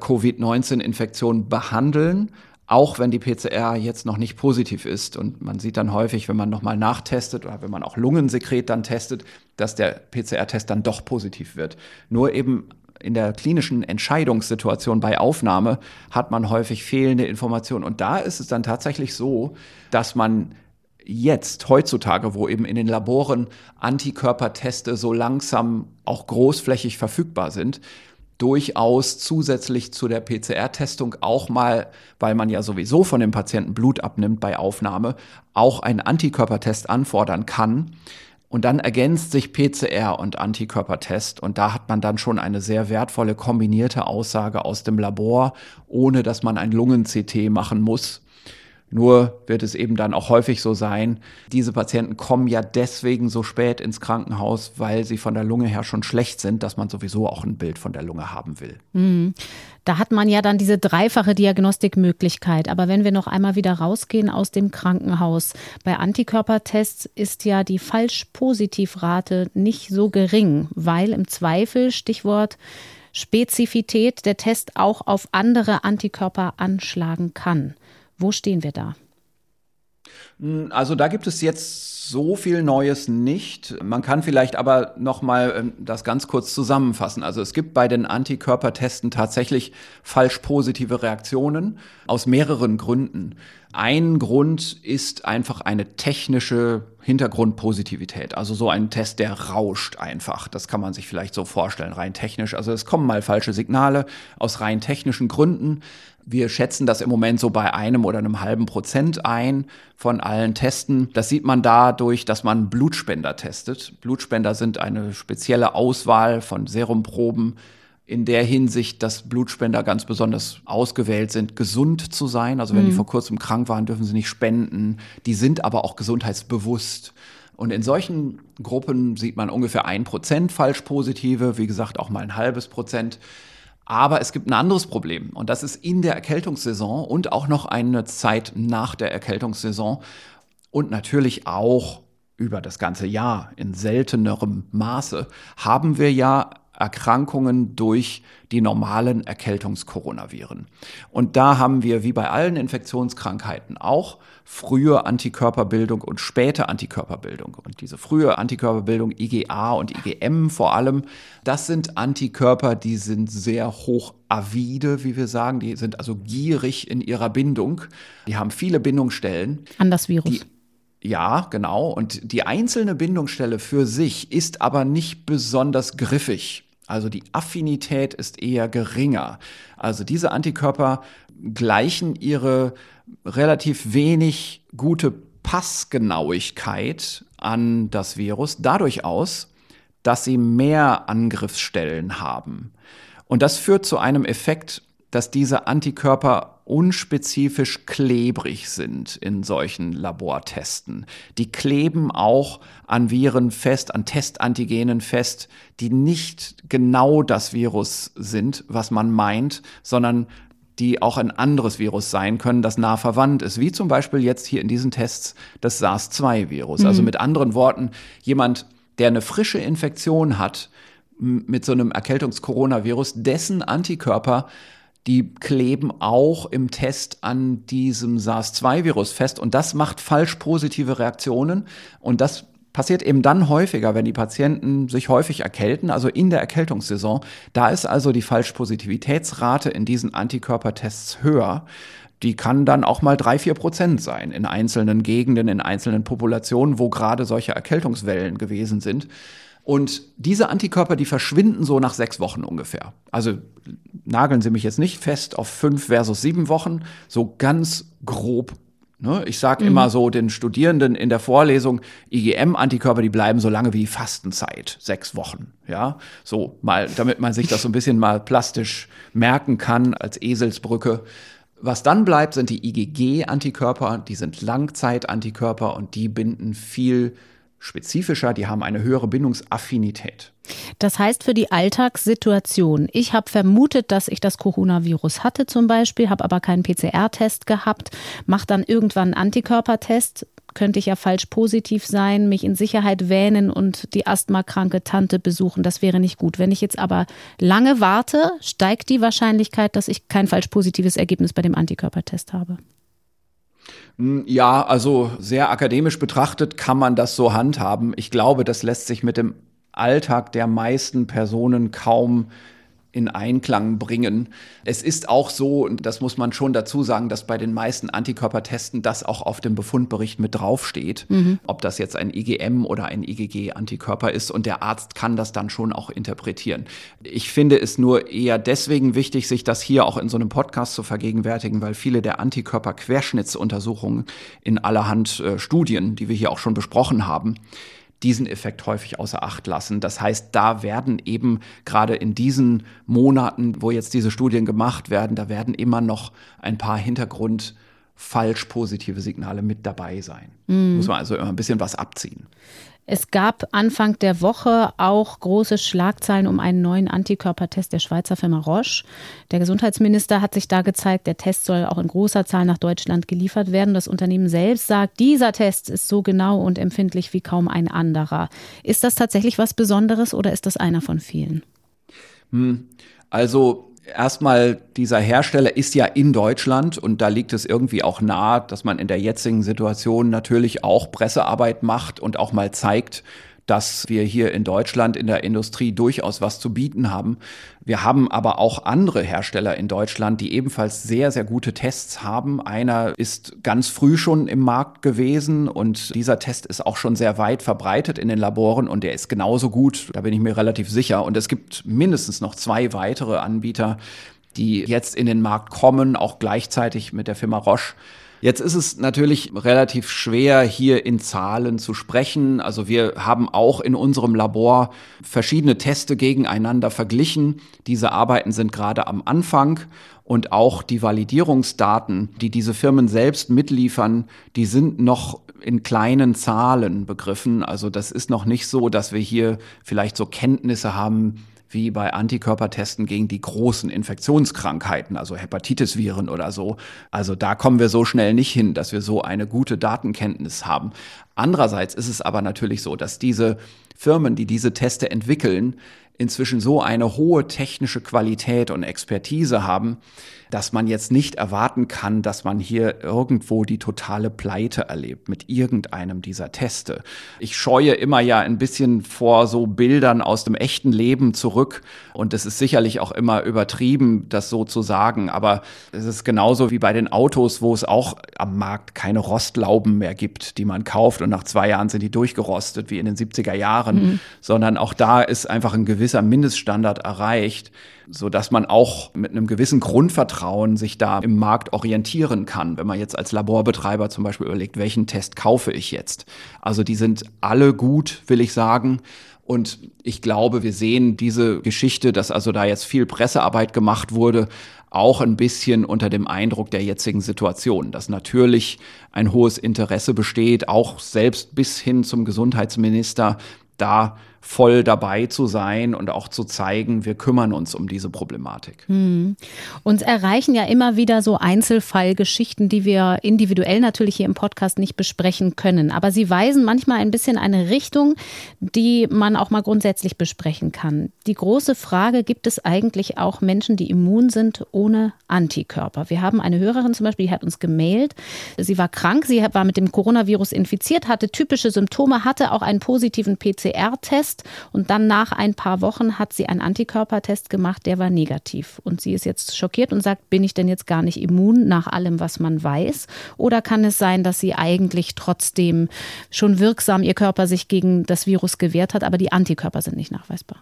Covid-19-Infektion behandeln auch wenn die PCR jetzt noch nicht positiv ist. Und man sieht dann häufig, wenn man nochmal nachtestet oder wenn man auch Lungensekret dann testet, dass der PCR-Test dann doch positiv wird. Nur eben in der klinischen Entscheidungssituation bei Aufnahme hat man häufig fehlende Informationen. Und da ist es dann tatsächlich so, dass man jetzt, heutzutage, wo eben in den Laboren Antikörperteste so langsam auch großflächig verfügbar sind, durchaus zusätzlich zu der PCR-Testung auch mal, weil man ja sowieso von dem Patienten Blut abnimmt bei Aufnahme, auch einen Antikörpertest anfordern kann. Und dann ergänzt sich PCR und Antikörpertest. Und da hat man dann schon eine sehr wertvolle kombinierte Aussage aus dem Labor, ohne dass man ein Lungen-CT machen muss. Nur wird es eben dann auch häufig so sein, diese Patienten kommen ja deswegen so spät ins Krankenhaus, weil sie von der Lunge her schon schlecht sind, dass man sowieso auch ein Bild von der Lunge haben will. Mhm. Da hat man ja dann diese dreifache Diagnostikmöglichkeit. Aber wenn wir noch einmal wieder rausgehen aus dem Krankenhaus, bei Antikörpertests ist ja die Falsch-Positiv-Rate nicht so gering, weil im Zweifel, Stichwort Spezifität, der Test auch auf andere Antikörper anschlagen kann. Wo stehen wir da? Hm, also da gibt es jetzt so viel Neues nicht. Man kann vielleicht aber noch mal ähm, das ganz kurz zusammenfassen. Also es gibt bei den Antikörpertesten tatsächlich falsch positive Reaktionen aus mehreren Gründen. Ein Grund ist einfach eine technische Hintergrundpositivität. Also so ein Test, der rauscht einfach. Das kann man sich vielleicht so vorstellen, rein technisch. Also es kommen mal falsche Signale aus rein technischen Gründen. Wir schätzen das im Moment so bei einem oder einem halben Prozent ein von allen Testen. Das sieht man dadurch, dass man Blutspender testet. Blutspender sind eine spezielle Auswahl von Serumproben, in der Hinsicht, dass Blutspender ganz besonders ausgewählt sind, gesund zu sein. Also wenn mhm. die vor kurzem krank waren, dürfen sie nicht spenden. Die sind aber auch gesundheitsbewusst. Und in solchen Gruppen sieht man ungefähr ein Prozent Falschpositive, wie gesagt auch mal ein halbes Prozent. Aber es gibt ein anderes Problem und das ist in der Erkältungssaison und auch noch eine Zeit nach der Erkältungssaison und natürlich auch über das ganze Jahr in seltenerem Maße haben wir ja Erkrankungen durch die normalen Erkältungskoronaviren. Und da haben wir, wie bei allen Infektionskrankheiten auch, frühe Antikörperbildung und späte Antikörperbildung. Und diese frühe Antikörperbildung, IgA und IgM vor allem, das sind Antikörper, die sind sehr hoch avide, wie wir sagen. Die sind also gierig in ihrer Bindung. Die haben viele Bindungsstellen. An das Virus. Ja, genau. Und die einzelne Bindungsstelle für sich ist aber nicht besonders griffig. Also die Affinität ist eher geringer. Also diese Antikörper gleichen ihre relativ wenig gute Passgenauigkeit an das Virus dadurch aus, dass sie mehr Angriffsstellen haben. Und das führt zu einem Effekt, dass diese Antikörper unspezifisch klebrig sind in solchen Labortesten. Die kleben auch an Viren fest, an Testantigenen fest, die nicht genau das Virus sind, was man meint, sondern die auch ein anderes Virus sein können, das nah verwandt ist, wie zum Beispiel jetzt hier in diesen Tests das SARS-2-Virus. Also mhm. Also mit anderen Worten, jemand, der eine frische Infektion hat mit so einem Erkältungs-Coronavirus, dessen Antikörper die kleben auch im Test an diesem SARS-2-Virus fest und das macht falsch positive Reaktionen und das passiert eben dann häufiger, wenn die Patienten sich häufig erkälten, also in der Erkältungssaison. Da ist also die Falschpositivitätsrate in diesen Antikörpertests höher. Die kann dann auch mal drei, vier Prozent sein in einzelnen Gegenden, in einzelnen Populationen, wo gerade solche Erkältungswellen gewesen sind. Und diese Antikörper, die verschwinden so nach sechs Wochen ungefähr. Also nageln Sie mich jetzt nicht fest auf fünf versus sieben Wochen, so ganz grob Ne? Ich sage mhm. immer so den Studierenden in der Vorlesung, IgM-Antikörper, die bleiben so lange wie die Fastenzeit, sechs Wochen. Ja, so mal, damit man sich das so ein bisschen mal plastisch merken kann als Eselsbrücke. Was dann bleibt, sind die IgG-Antikörper, die sind Langzeitantikörper und die binden viel spezifischer, die haben eine höhere Bindungsaffinität. Das heißt für die Alltagssituation, ich habe vermutet, dass ich das Coronavirus hatte zum Beispiel, habe aber keinen PCR-Test gehabt, mache dann irgendwann einen Antikörpertest, könnte ich ja falsch positiv sein, mich in Sicherheit wähnen und die asthmakranke Tante besuchen. Das wäre nicht gut. Wenn ich jetzt aber lange warte, steigt die Wahrscheinlichkeit, dass ich kein falsch positives Ergebnis bei dem Antikörpertest habe. Hm, ja, also sehr akademisch betrachtet kann man das so handhaben. Ich glaube, das lässt sich mit dem Alltag der meisten Personen kaum in Einklang bringen. Es ist auch so, und das muss man schon dazu sagen, dass bei den meisten Antikörpertesten das auch auf dem Befundbericht mit draufsteht, mhm. ob das jetzt ein IgM oder ein IgG-Antikörper ist und der Arzt kann das dann schon auch interpretieren. Ich finde es nur eher deswegen wichtig, sich das hier auch in so einem Podcast zu vergegenwärtigen, weil viele der Antikörper-Querschnittsuntersuchungen in allerhand äh, Studien, die wir hier auch schon besprochen haben, diesen Effekt häufig außer Acht lassen. Das heißt, da werden eben gerade in diesen Monaten, wo jetzt diese Studien gemacht werden, da werden immer noch ein paar Hintergrund falsch positive Signale mit dabei sein. Mhm. Muss man also immer ein bisschen was abziehen. Es gab Anfang der Woche auch große Schlagzeilen um einen neuen Antikörpertest der Schweizer Firma Roche. Der Gesundheitsminister hat sich da gezeigt, der Test soll auch in großer Zahl nach Deutschland geliefert werden. Das Unternehmen selbst sagt, dieser Test ist so genau und empfindlich wie kaum ein anderer. Ist das tatsächlich was Besonderes oder ist das einer von vielen? Hm. Also erstmal, dieser Hersteller ist ja in Deutschland und da liegt es irgendwie auch nahe, dass man in der jetzigen Situation natürlich auch Pressearbeit macht und auch mal zeigt, dass wir hier in Deutschland in der Industrie durchaus was zu bieten haben. Wir haben aber auch andere Hersteller in Deutschland, die ebenfalls sehr, sehr gute Tests haben. Einer ist ganz früh schon im Markt gewesen und dieser Test ist auch schon sehr weit verbreitet in den Laboren und der ist genauso gut, da bin ich mir relativ sicher. Und es gibt mindestens noch zwei weitere Anbieter, die jetzt in den Markt kommen, auch gleichzeitig mit der Firma Roche. Jetzt ist es natürlich relativ schwer, hier in Zahlen zu sprechen. Also wir haben auch in unserem Labor verschiedene Teste gegeneinander verglichen. Diese Arbeiten sind gerade am Anfang und auch die Validierungsdaten, die diese Firmen selbst mitliefern, die sind noch in kleinen Zahlen begriffen. Also das ist noch nicht so, dass wir hier vielleicht so Kenntnisse haben, wie bei Antikörpertesten gegen die großen Infektionskrankheiten, also Hepatitisviren oder so. Also da kommen wir so schnell nicht hin, dass wir so eine gute Datenkenntnis haben. Andererseits ist es aber natürlich so, dass diese Firmen, die diese Teste entwickeln, inzwischen so eine hohe technische Qualität und Expertise haben, dass man jetzt nicht erwarten kann, dass man hier irgendwo die totale Pleite erlebt mit irgendeinem dieser Teste. Ich scheue immer ja ein bisschen vor so Bildern aus dem echten Leben zurück und es ist sicherlich auch immer übertrieben, das so zu sagen, aber es ist genauso wie bei den Autos, wo es auch am Markt keine Rostlauben mehr gibt, die man kauft und nach zwei Jahren sind die durchgerostet wie in den 70er Jahren, mhm. sondern auch da ist einfach ein gewisses gewisser Mindeststandard erreicht, so dass man auch mit einem gewissen Grundvertrauen sich da im Markt orientieren kann, wenn man jetzt als Laborbetreiber zum Beispiel überlegt, welchen Test kaufe ich jetzt. Also die sind alle gut, will ich sagen. Und ich glaube, wir sehen diese Geschichte, dass also da jetzt viel Pressearbeit gemacht wurde, auch ein bisschen unter dem Eindruck der jetzigen Situation, dass natürlich ein hohes Interesse besteht, auch selbst bis hin zum Gesundheitsminister, da voll dabei zu sein und auch zu zeigen, wir kümmern uns um diese Problematik. Hm. Uns erreichen ja immer wieder so Einzelfallgeschichten, die wir individuell natürlich hier im Podcast nicht besprechen können. Aber sie weisen manchmal ein bisschen eine Richtung, die man auch mal grundsätzlich besprechen kann. Die große Frage, gibt es eigentlich auch Menschen, die immun sind ohne Antikörper? Wir haben eine Hörerin zum Beispiel, die hat uns gemailt. Sie war krank, sie war mit dem Coronavirus infiziert, hatte typische Symptome, hatte auch einen positiven PCR-Test Test und dann nach ein paar Wochen hat sie einen Antikörpertest gemacht, der war negativ. Und sie ist jetzt schockiert und sagt, bin ich denn jetzt gar nicht immun nach allem, was man weiß? Oder kann es sein, dass sie eigentlich trotzdem schon wirksam ihr Körper sich gegen das Virus gewehrt hat, aber die Antikörper sind nicht nachweisbar?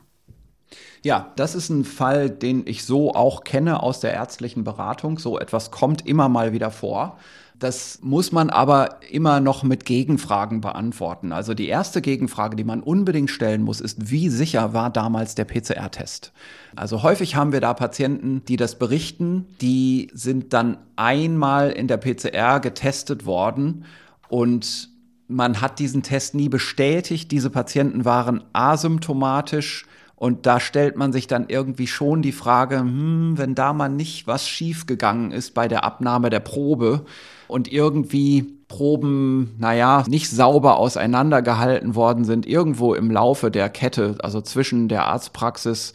Ja, das ist ein Fall, den ich so auch kenne aus der ärztlichen Beratung. So etwas kommt immer mal wieder vor. Das muss man aber immer noch mit Gegenfragen beantworten. Also die erste Gegenfrage, die man unbedingt stellen muss, ist, wie sicher war damals der PCR-Test? Also häufig haben wir da Patienten, die das berichten, die sind dann einmal in der PCR getestet worden und man hat diesen Test nie bestätigt. Diese Patienten waren asymptomatisch und da stellt man sich dann irgendwie schon die Frage, hm, wenn da mal nicht was schiefgegangen ist bei der Abnahme der Probe und irgendwie Proben, naja, nicht sauber auseinandergehalten worden sind, irgendwo im Laufe der Kette, also zwischen der Arztpraxis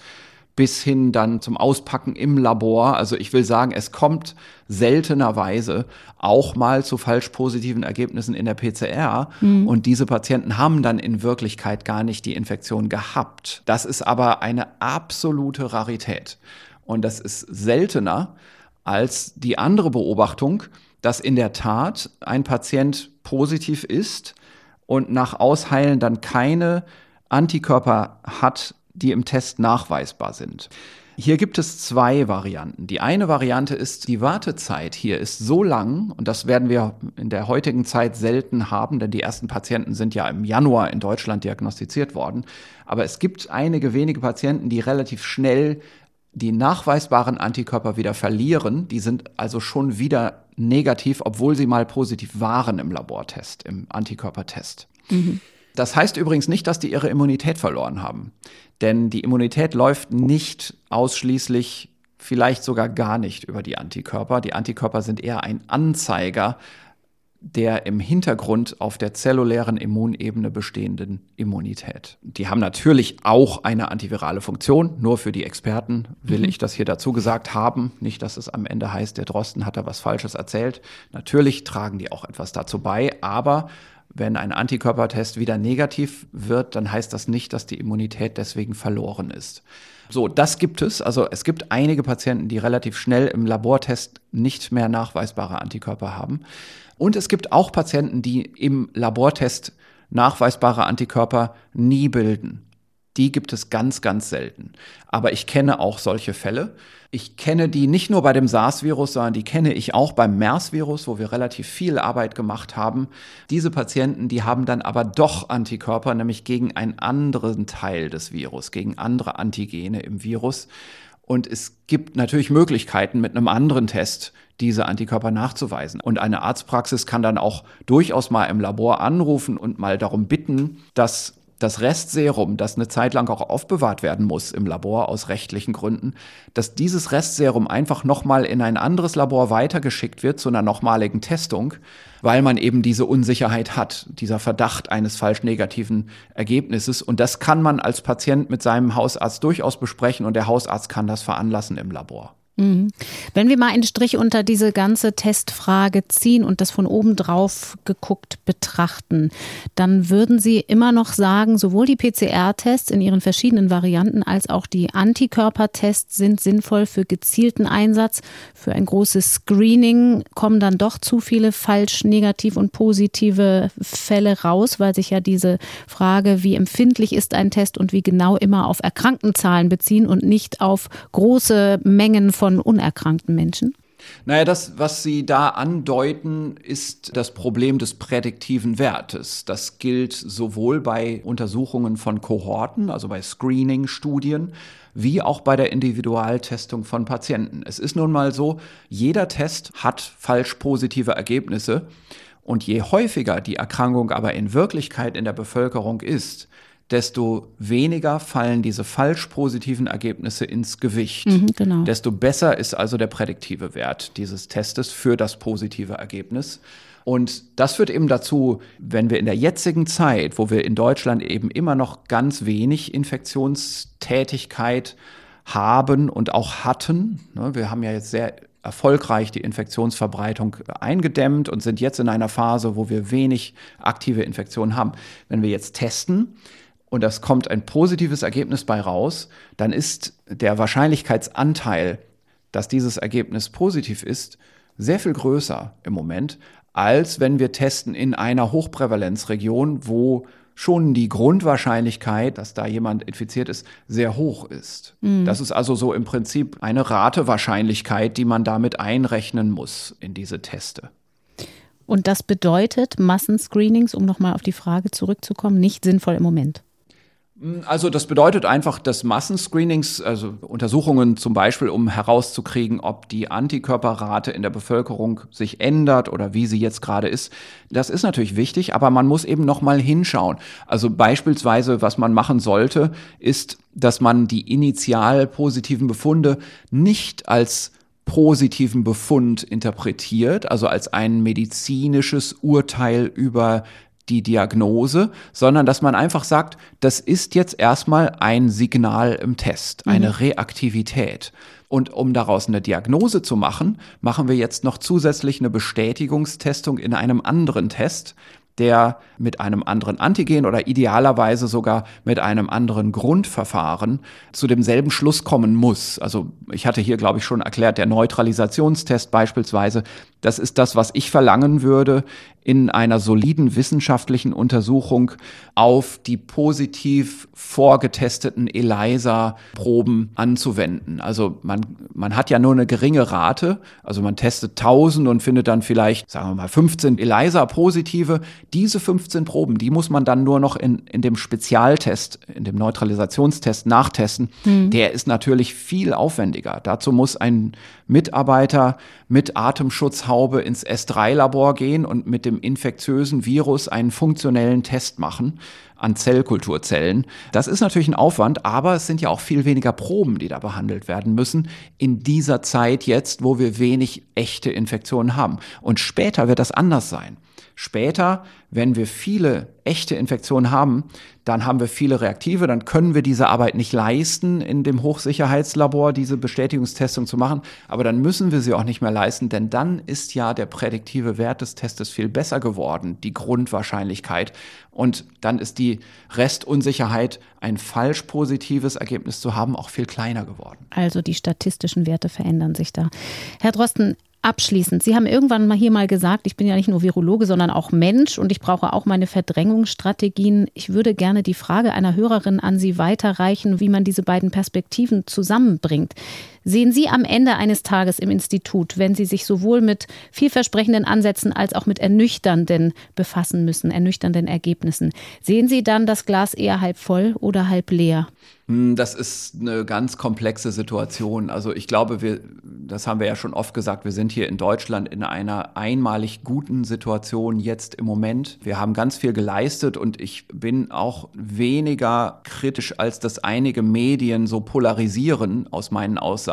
bis hin dann zum Auspacken im Labor. Also ich will sagen, es kommt seltenerweise auch mal zu falsch positiven Ergebnissen in der PCR. Mhm. Und diese Patienten haben dann in Wirklichkeit gar nicht die Infektion gehabt. Das ist aber eine absolute Rarität. Und das ist seltener als die andere Beobachtung, dass in der Tat ein Patient positiv ist und nach Ausheilen dann keine Antikörper hat, die im Test nachweisbar sind. Hier gibt es zwei Varianten. Die eine Variante ist, die Wartezeit hier ist so lang, und das werden wir in der heutigen Zeit selten haben, denn die ersten Patienten sind ja im Januar in Deutschland diagnostiziert worden. Aber es gibt einige wenige Patienten, die relativ schnell die nachweisbaren Antikörper wieder verlieren. Die sind also schon wieder negativ, obwohl sie mal positiv waren im Labortest, im Antikörpertest. Mhm. Das heißt übrigens nicht, dass die ihre Immunität verloren haben. Denn die Immunität läuft nicht ausschließlich, vielleicht sogar gar nicht über die Antikörper. Die Antikörper sind eher ein Anzeiger der im Hintergrund auf der zellulären Immunebene bestehenden Immunität. Die haben natürlich auch eine antivirale Funktion. Nur für die Experten will mhm. ich das hier dazu gesagt haben. Nicht, dass es am Ende heißt, der Drosten hat da was Falsches erzählt. Natürlich tragen die auch etwas dazu bei, aber wenn ein Antikörpertest wieder negativ wird, dann heißt das nicht, dass die Immunität deswegen verloren ist. So, das gibt es. Also es gibt einige Patienten, die relativ schnell im Labortest nicht mehr nachweisbare Antikörper haben. Und es gibt auch Patienten, die im Labortest nachweisbare Antikörper nie bilden. Die gibt es ganz, ganz selten. Aber ich kenne auch solche Fälle. Ich kenne die nicht nur bei dem SARS-Virus, sondern die kenne ich auch beim MERS-Virus, wo wir relativ viel Arbeit gemacht haben. Diese Patienten, die haben dann aber doch Antikörper, nämlich gegen einen anderen Teil des Virus, gegen andere Antigene im Virus. Und es gibt natürlich Möglichkeiten, mit einem anderen Test diese Antikörper nachzuweisen. Und eine Arztpraxis kann dann auch durchaus mal im Labor anrufen und mal darum bitten, dass das Restserum, das eine Zeit lang auch aufbewahrt werden muss im Labor aus rechtlichen Gründen, dass dieses Restserum einfach nochmal in ein anderes Labor weitergeschickt wird zu einer nochmaligen Testung, weil man eben diese Unsicherheit hat, dieser Verdacht eines falsch negativen Ergebnisses. Und das kann man als Patient mit seinem Hausarzt durchaus besprechen und der Hausarzt kann das veranlassen im Labor. Mhm. Wenn wir mal einen Strich unter diese ganze Testfrage ziehen und das von oben drauf geguckt betrachten, dann würden Sie immer noch sagen, sowohl die PCR-Tests in ihren verschiedenen Varianten als auch die Antikörpertests sind sinnvoll für gezielten Einsatz. Für ein großes Screening kommen dann doch zu viele falsch negativ und positive Fälle raus, weil sich ja diese Frage, wie empfindlich ist ein Test und wie genau immer auf Erkrankenzahlen beziehen und nicht auf große Mengen von von unerkrankten Menschen? Naja, das, was Sie da andeuten, ist das Problem des prädiktiven Wertes. Das gilt sowohl bei Untersuchungen von Kohorten, also bei Screening-Studien, wie auch bei der Individualtestung von Patienten. Es ist nun mal so, jeder Test hat falsch positive Ergebnisse. Und je häufiger die Erkrankung aber in Wirklichkeit in der Bevölkerung ist, desto weniger fallen diese falsch positiven Ergebnisse ins Gewicht. Mhm, genau. Desto besser ist also der prädiktive Wert dieses Testes für das positive Ergebnis. Und das führt eben dazu, wenn wir in der jetzigen Zeit, wo wir in Deutschland eben immer noch ganz wenig Infektionstätigkeit haben und auch hatten, ne, wir haben ja jetzt sehr erfolgreich die Infektionsverbreitung eingedämmt und sind jetzt in einer Phase, wo wir wenig aktive Infektionen haben. Wenn wir jetzt testen, und das kommt ein positives Ergebnis bei raus, dann ist der Wahrscheinlichkeitsanteil, dass dieses Ergebnis positiv ist, sehr viel größer im Moment, als wenn wir testen in einer Hochprävalenzregion, wo schon die Grundwahrscheinlichkeit, dass da jemand infiziert ist, sehr hoch ist. Mhm. Das ist also so im Prinzip eine Ratewahrscheinlichkeit, die man damit einrechnen muss in diese Teste. Und das bedeutet Massenscreenings, um nochmal auf die Frage zurückzukommen, nicht sinnvoll im Moment. Also das bedeutet einfach, dass Massenscreenings, also Untersuchungen zum Beispiel, um herauszukriegen, ob die Antikörperrate in der Bevölkerung sich ändert oder wie sie jetzt gerade ist, das ist natürlich wichtig, aber man muss eben noch mal hinschauen. Also beispielsweise, was man machen sollte, ist, dass man die initial positiven Befunde nicht als positiven Befund interpretiert, also als ein medizinisches Urteil über die Diagnose, sondern dass man einfach sagt, das ist jetzt erstmal ein Signal im Test, eine mhm. Reaktivität. Und um daraus eine Diagnose zu machen, machen wir jetzt noch zusätzlich eine Bestätigungstestung in einem anderen Test, der mit einem anderen Antigen oder idealerweise sogar mit einem anderen Grundverfahren zu demselben Schluss kommen muss. Also ich hatte hier, glaube ich, schon erklärt, der Neutralisationstest beispielsweise, das ist das, was ich verlangen würde, in einer soliden wissenschaftlichen Untersuchung auf die positiv vorgetesteten ELISA-Proben anzuwenden. Also man, man hat ja nur eine geringe Rate, also man testet 1000 und findet dann vielleicht, sagen wir mal, 15 ELISA-positive. Diese 15 Proben, die muss man dann nur noch in, in dem Spezialtest, in dem Neutralisationstest nachtesten. Mhm. Der ist natürlich viel aufwendiger. Dazu muss ein Mitarbeiter mit Atemschutzhaube ins S3-Labor gehen und mit dem infektiösen Virus einen funktionellen Test machen an Zellkulturzellen. Das ist natürlich ein Aufwand, aber es sind ja auch viel weniger Proben, die da behandelt werden müssen in dieser Zeit jetzt, wo wir wenig echte Infektionen haben. Und später wird das anders sein. Später, wenn wir viele echte Infektionen haben, dann haben wir viele Reaktive, dann können wir diese Arbeit nicht leisten, in dem Hochsicherheitslabor diese Bestätigungstestung zu machen, aber dann müssen wir sie auch nicht mehr leisten, denn dann ist ja der prädiktive Wert des Testes viel besser geworden, die Grundwahrscheinlichkeit. Und dann ist die Restunsicherheit, ein falsch positives Ergebnis zu haben, auch viel kleiner geworden. Also die statistischen Werte verändern sich da. Herr Drosten, Abschließend, Sie haben irgendwann mal hier mal gesagt, ich bin ja nicht nur Virologe, sondern auch Mensch und ich brauche auch meine Verdrängungsstrategien. Ich würde gerne die Frage einer Hörerin an Sie weiterreichen, wie man diese beiden Perspektiven zusammenbringt. Sehen Sie am Ende eines Tages im Institut, wenn Sie sich sowohl mit vielversprechenden Ansätzen als auch mit ernüchternden befassen müssen, ernüchternden Ergebnissen, sehen Sie dann das Glas eher halb voll oder halb leer? Hm, das ist eine ganz komplexe Situation. Also ich glaube, wir, das haben wir ja schon oft gesagt, wir sind hier in Deutschland in einer einmalig guten Situation jetzt im Moment. Wir haben ganz viel geleistet und ich bin auch weniger kritisch, als das einige Medien so polarisieren aus meinen Aussagen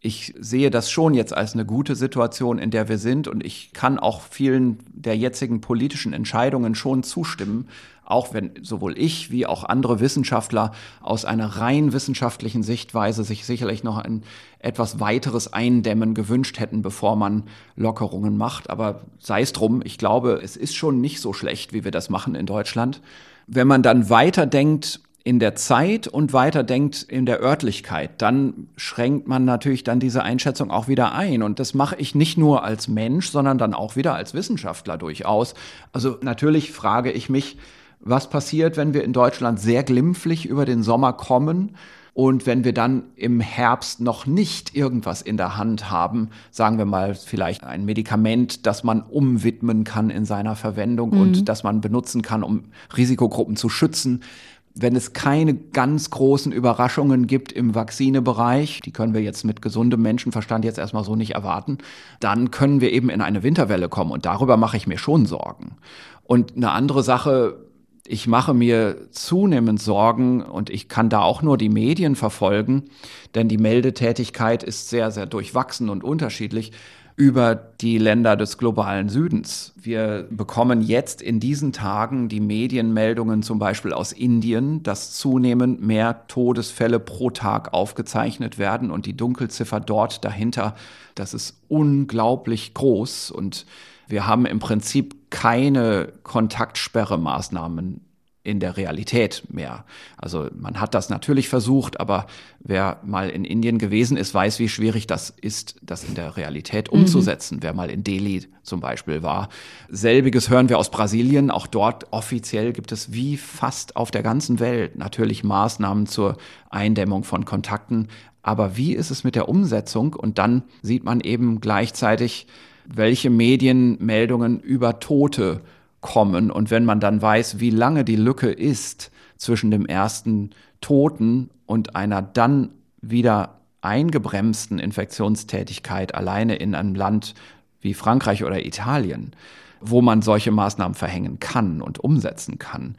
Ich sehe das schon jetzt als eine gute Situation, in der wir sind und ich kann auch vielen der jetzigen politischen Entscheidungen schon zustimmen, auch wenn sowohl ich wie auch andere Wissenschaftler aus einer rein wissenschaftlichen Sichtweise sich sicherlich noch ein etwas weiteres Eindämmen gewünscht hätten, bevor man Lockerungen macht. Aber sei es drum, ich glaube, es ist schon nicht so schlecht, wie wir das machen in Deutschland. Wenn man dann weiterdenkt, in der Zeit und weiterdenkt in der Örtlichkeit, dann schränkt man natürlich dann diese Einschätzung auch wieder ein. Und das mache ich nicht nur als Mensch, sondern dann auch wieder als Wissenschaftler durchaus. Also natürlich frage ich mich, was passiert, wenn wir in Deutschland sehr glimpflich über den Sommer kommen und wenn wir dann im Herbst noch nicht irgendwas in der Hand haben, sagen wir mal vielleicht ein Medikament, das man umwidmen kann in seiner Verwendung mhm. und das man benutzen kann, um Risikogruppen zu schützen, wenn es keine ganz großen Überraschungen gibt im Vakzinebereich, die können wir jetzt mit gesundem Menschenverstand jetzt erstmal so nicht erwarten, dann können wir eben in eine Winterwelle kommen und darüber mache ich mir schon Sorgen. Und eine andere Sache, ich mache mir zunehmend Sorgen und ich kann da auch nur die Medien verfolgen, denn die Meldetätigkeit ist sehr, sehr durchwachsen und unterschiedlich über die Länder des globalen Südens. Wir bekommen jetzt in diesen Tagen die Medienmeldungen zum Beispiel aus Indien, dass zunehmend mehr Todesfälle pro Tag aufgezeichnet werden und die Dunkelziffer dort dahinter, das ist unglaublich groß und wir haben im Prinzip keine Kontaktsperremaßnahmen in der Realität mehr. Also man hat das natürlich versucht, aber wer mal in Indien gewesen ist, weiß, wie schwierig das ist, das in der Realität umzusetzen. Mhm. Wer mal in Delhi zum Beispiel war. Selbiges hören wir aus Brasilien. Auch dort offiziell gibt es wie fast auf der ganzen Welt natürlich Maßnahmen zur Eindämmung von Kontakten. Aber wie ist es mit der Umsetzung? Und dann sieht man eben gleichzeitig, welche Medienmeldungen über Tote kommen. Und wenn man dann weiß, wie lange die Lücke ist zwischen dem ersten Toten und einer dann wieder eingebremsten Infektionstätigkeit alleine in einem Land wie Frankreich oder Italien, wo man solche Maßnahmen verhängen kann und umsetzen kann,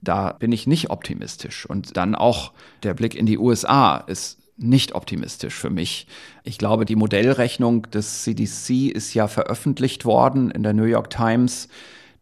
da bin ich nicht optimistisch. Und dann auch der Blick in die USA ist nicht optimistisch für mich. Ich glaube, die Modellrechnung des CDC ist ja veröffentlicht worden in der New York Times.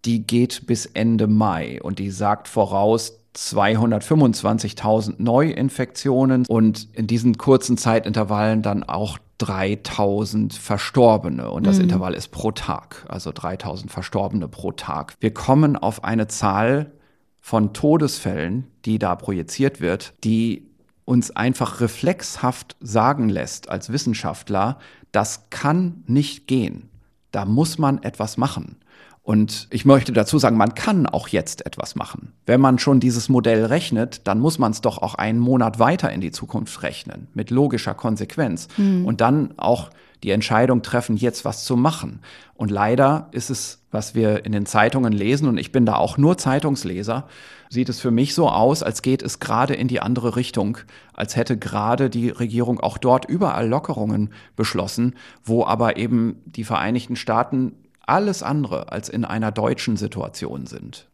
Die geht bis Ende Mai und die sagt voraus, 225.000 Neuinfektionen und in diesen kurzen Zeitintervallen dann auch 3000 Verstorbene und das mhm. Intervall ist pro Tag, also 3000 Verstorbene pro Tag. Wir kommen auf eine Zahl von Todesfällen, die da projiziert wird, die uns einfach reflexhaft sagen lässt als Wissenschaftler, das kann nicht gehen. Da muss man etwas machen. Und ich möchte dazu sagen, man kann auch jetzt etwas machen. Wenn man schon dieses Modell rechnet, dann muss man es doch auch einen Monat weiter in die Zukunft rechnen, mit logischer Konsequenz. Mhm. Und dann auch die Entscheidung treffen, jetzt was zu machen. Und leider ist es, was wir in den Zeitungen lesen, und ich bin da auch nur Zeitungsleser, sieht es für mich so aus, als geht es gerade in die andere Richtung, als hätte gerade die Regierung auch dort überall Lockerungen beschlossen, wo aber eben die Vereinigten Staaten alles andere als in einer deutschen Situation sind.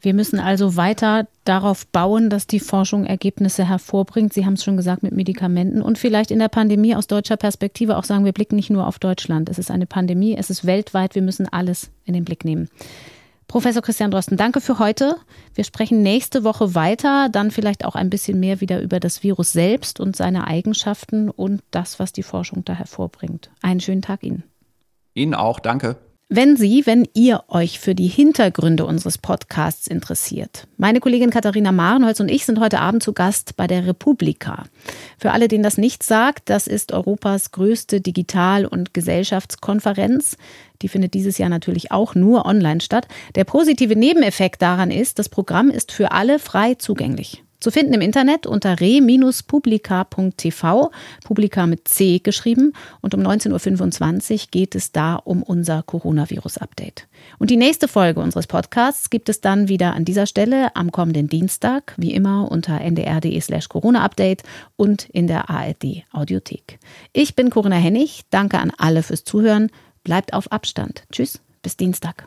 Wir müssen also weiter darauf bauen, dass die Forschung Ergebnisse hervorbringt. Sie haben es schon gesagt mit Medikamenten und vielleicht in der Pandemie aus deutscher Perspektive auch sagen, wir blicken nicht nur auf Deutschland. Es ist eine Pandemie, es ist weltweit, wir müssen alles in den Blick nehmen. Professor Christian Drosten, danke für heute. Wir sprechen nächste Woche weiter, dann vielleicht auch ein bisschen mehr wieder über das Virus selbst und seine Eigenschaften und das, was die Forschung da hervorbringt. Einen schönen Tag Ihnen. Ihnen auch, danke. Wenn Sie, wenn ihr euch für die Hintergründe unseres Podcasts interessiert. Meine Kollegin Katharina Marenholz und ich sind heute Abend zu Gast bei der Republika. Für alle, denen das nicht sagt, das ist Europas größte Digital- und Gesellschaftskonferenz. Die findet dieses Jahr natürlich auch nur online statt. Der positive Nebeneffekt daran ist, das Programm ist für alle frei zugänglich. Zu finden im Internet unter re-publica.tv, Publica mit C geschrieben. Und um 19.25 Uhr geht es da um unser Coronavirus-Update. Und die nächste Folge unseres Podcasts gibt es dann wieder an dieser Stelle am kommenden Dienstag, wie immer unter ndr.de slash Corona-Update und in der ARD Audiothek. Ich bin Corinna Hennig. Danke an alle fürs Zuhören. Bleibt auf Abstand. Tschüss, bis Dienstag.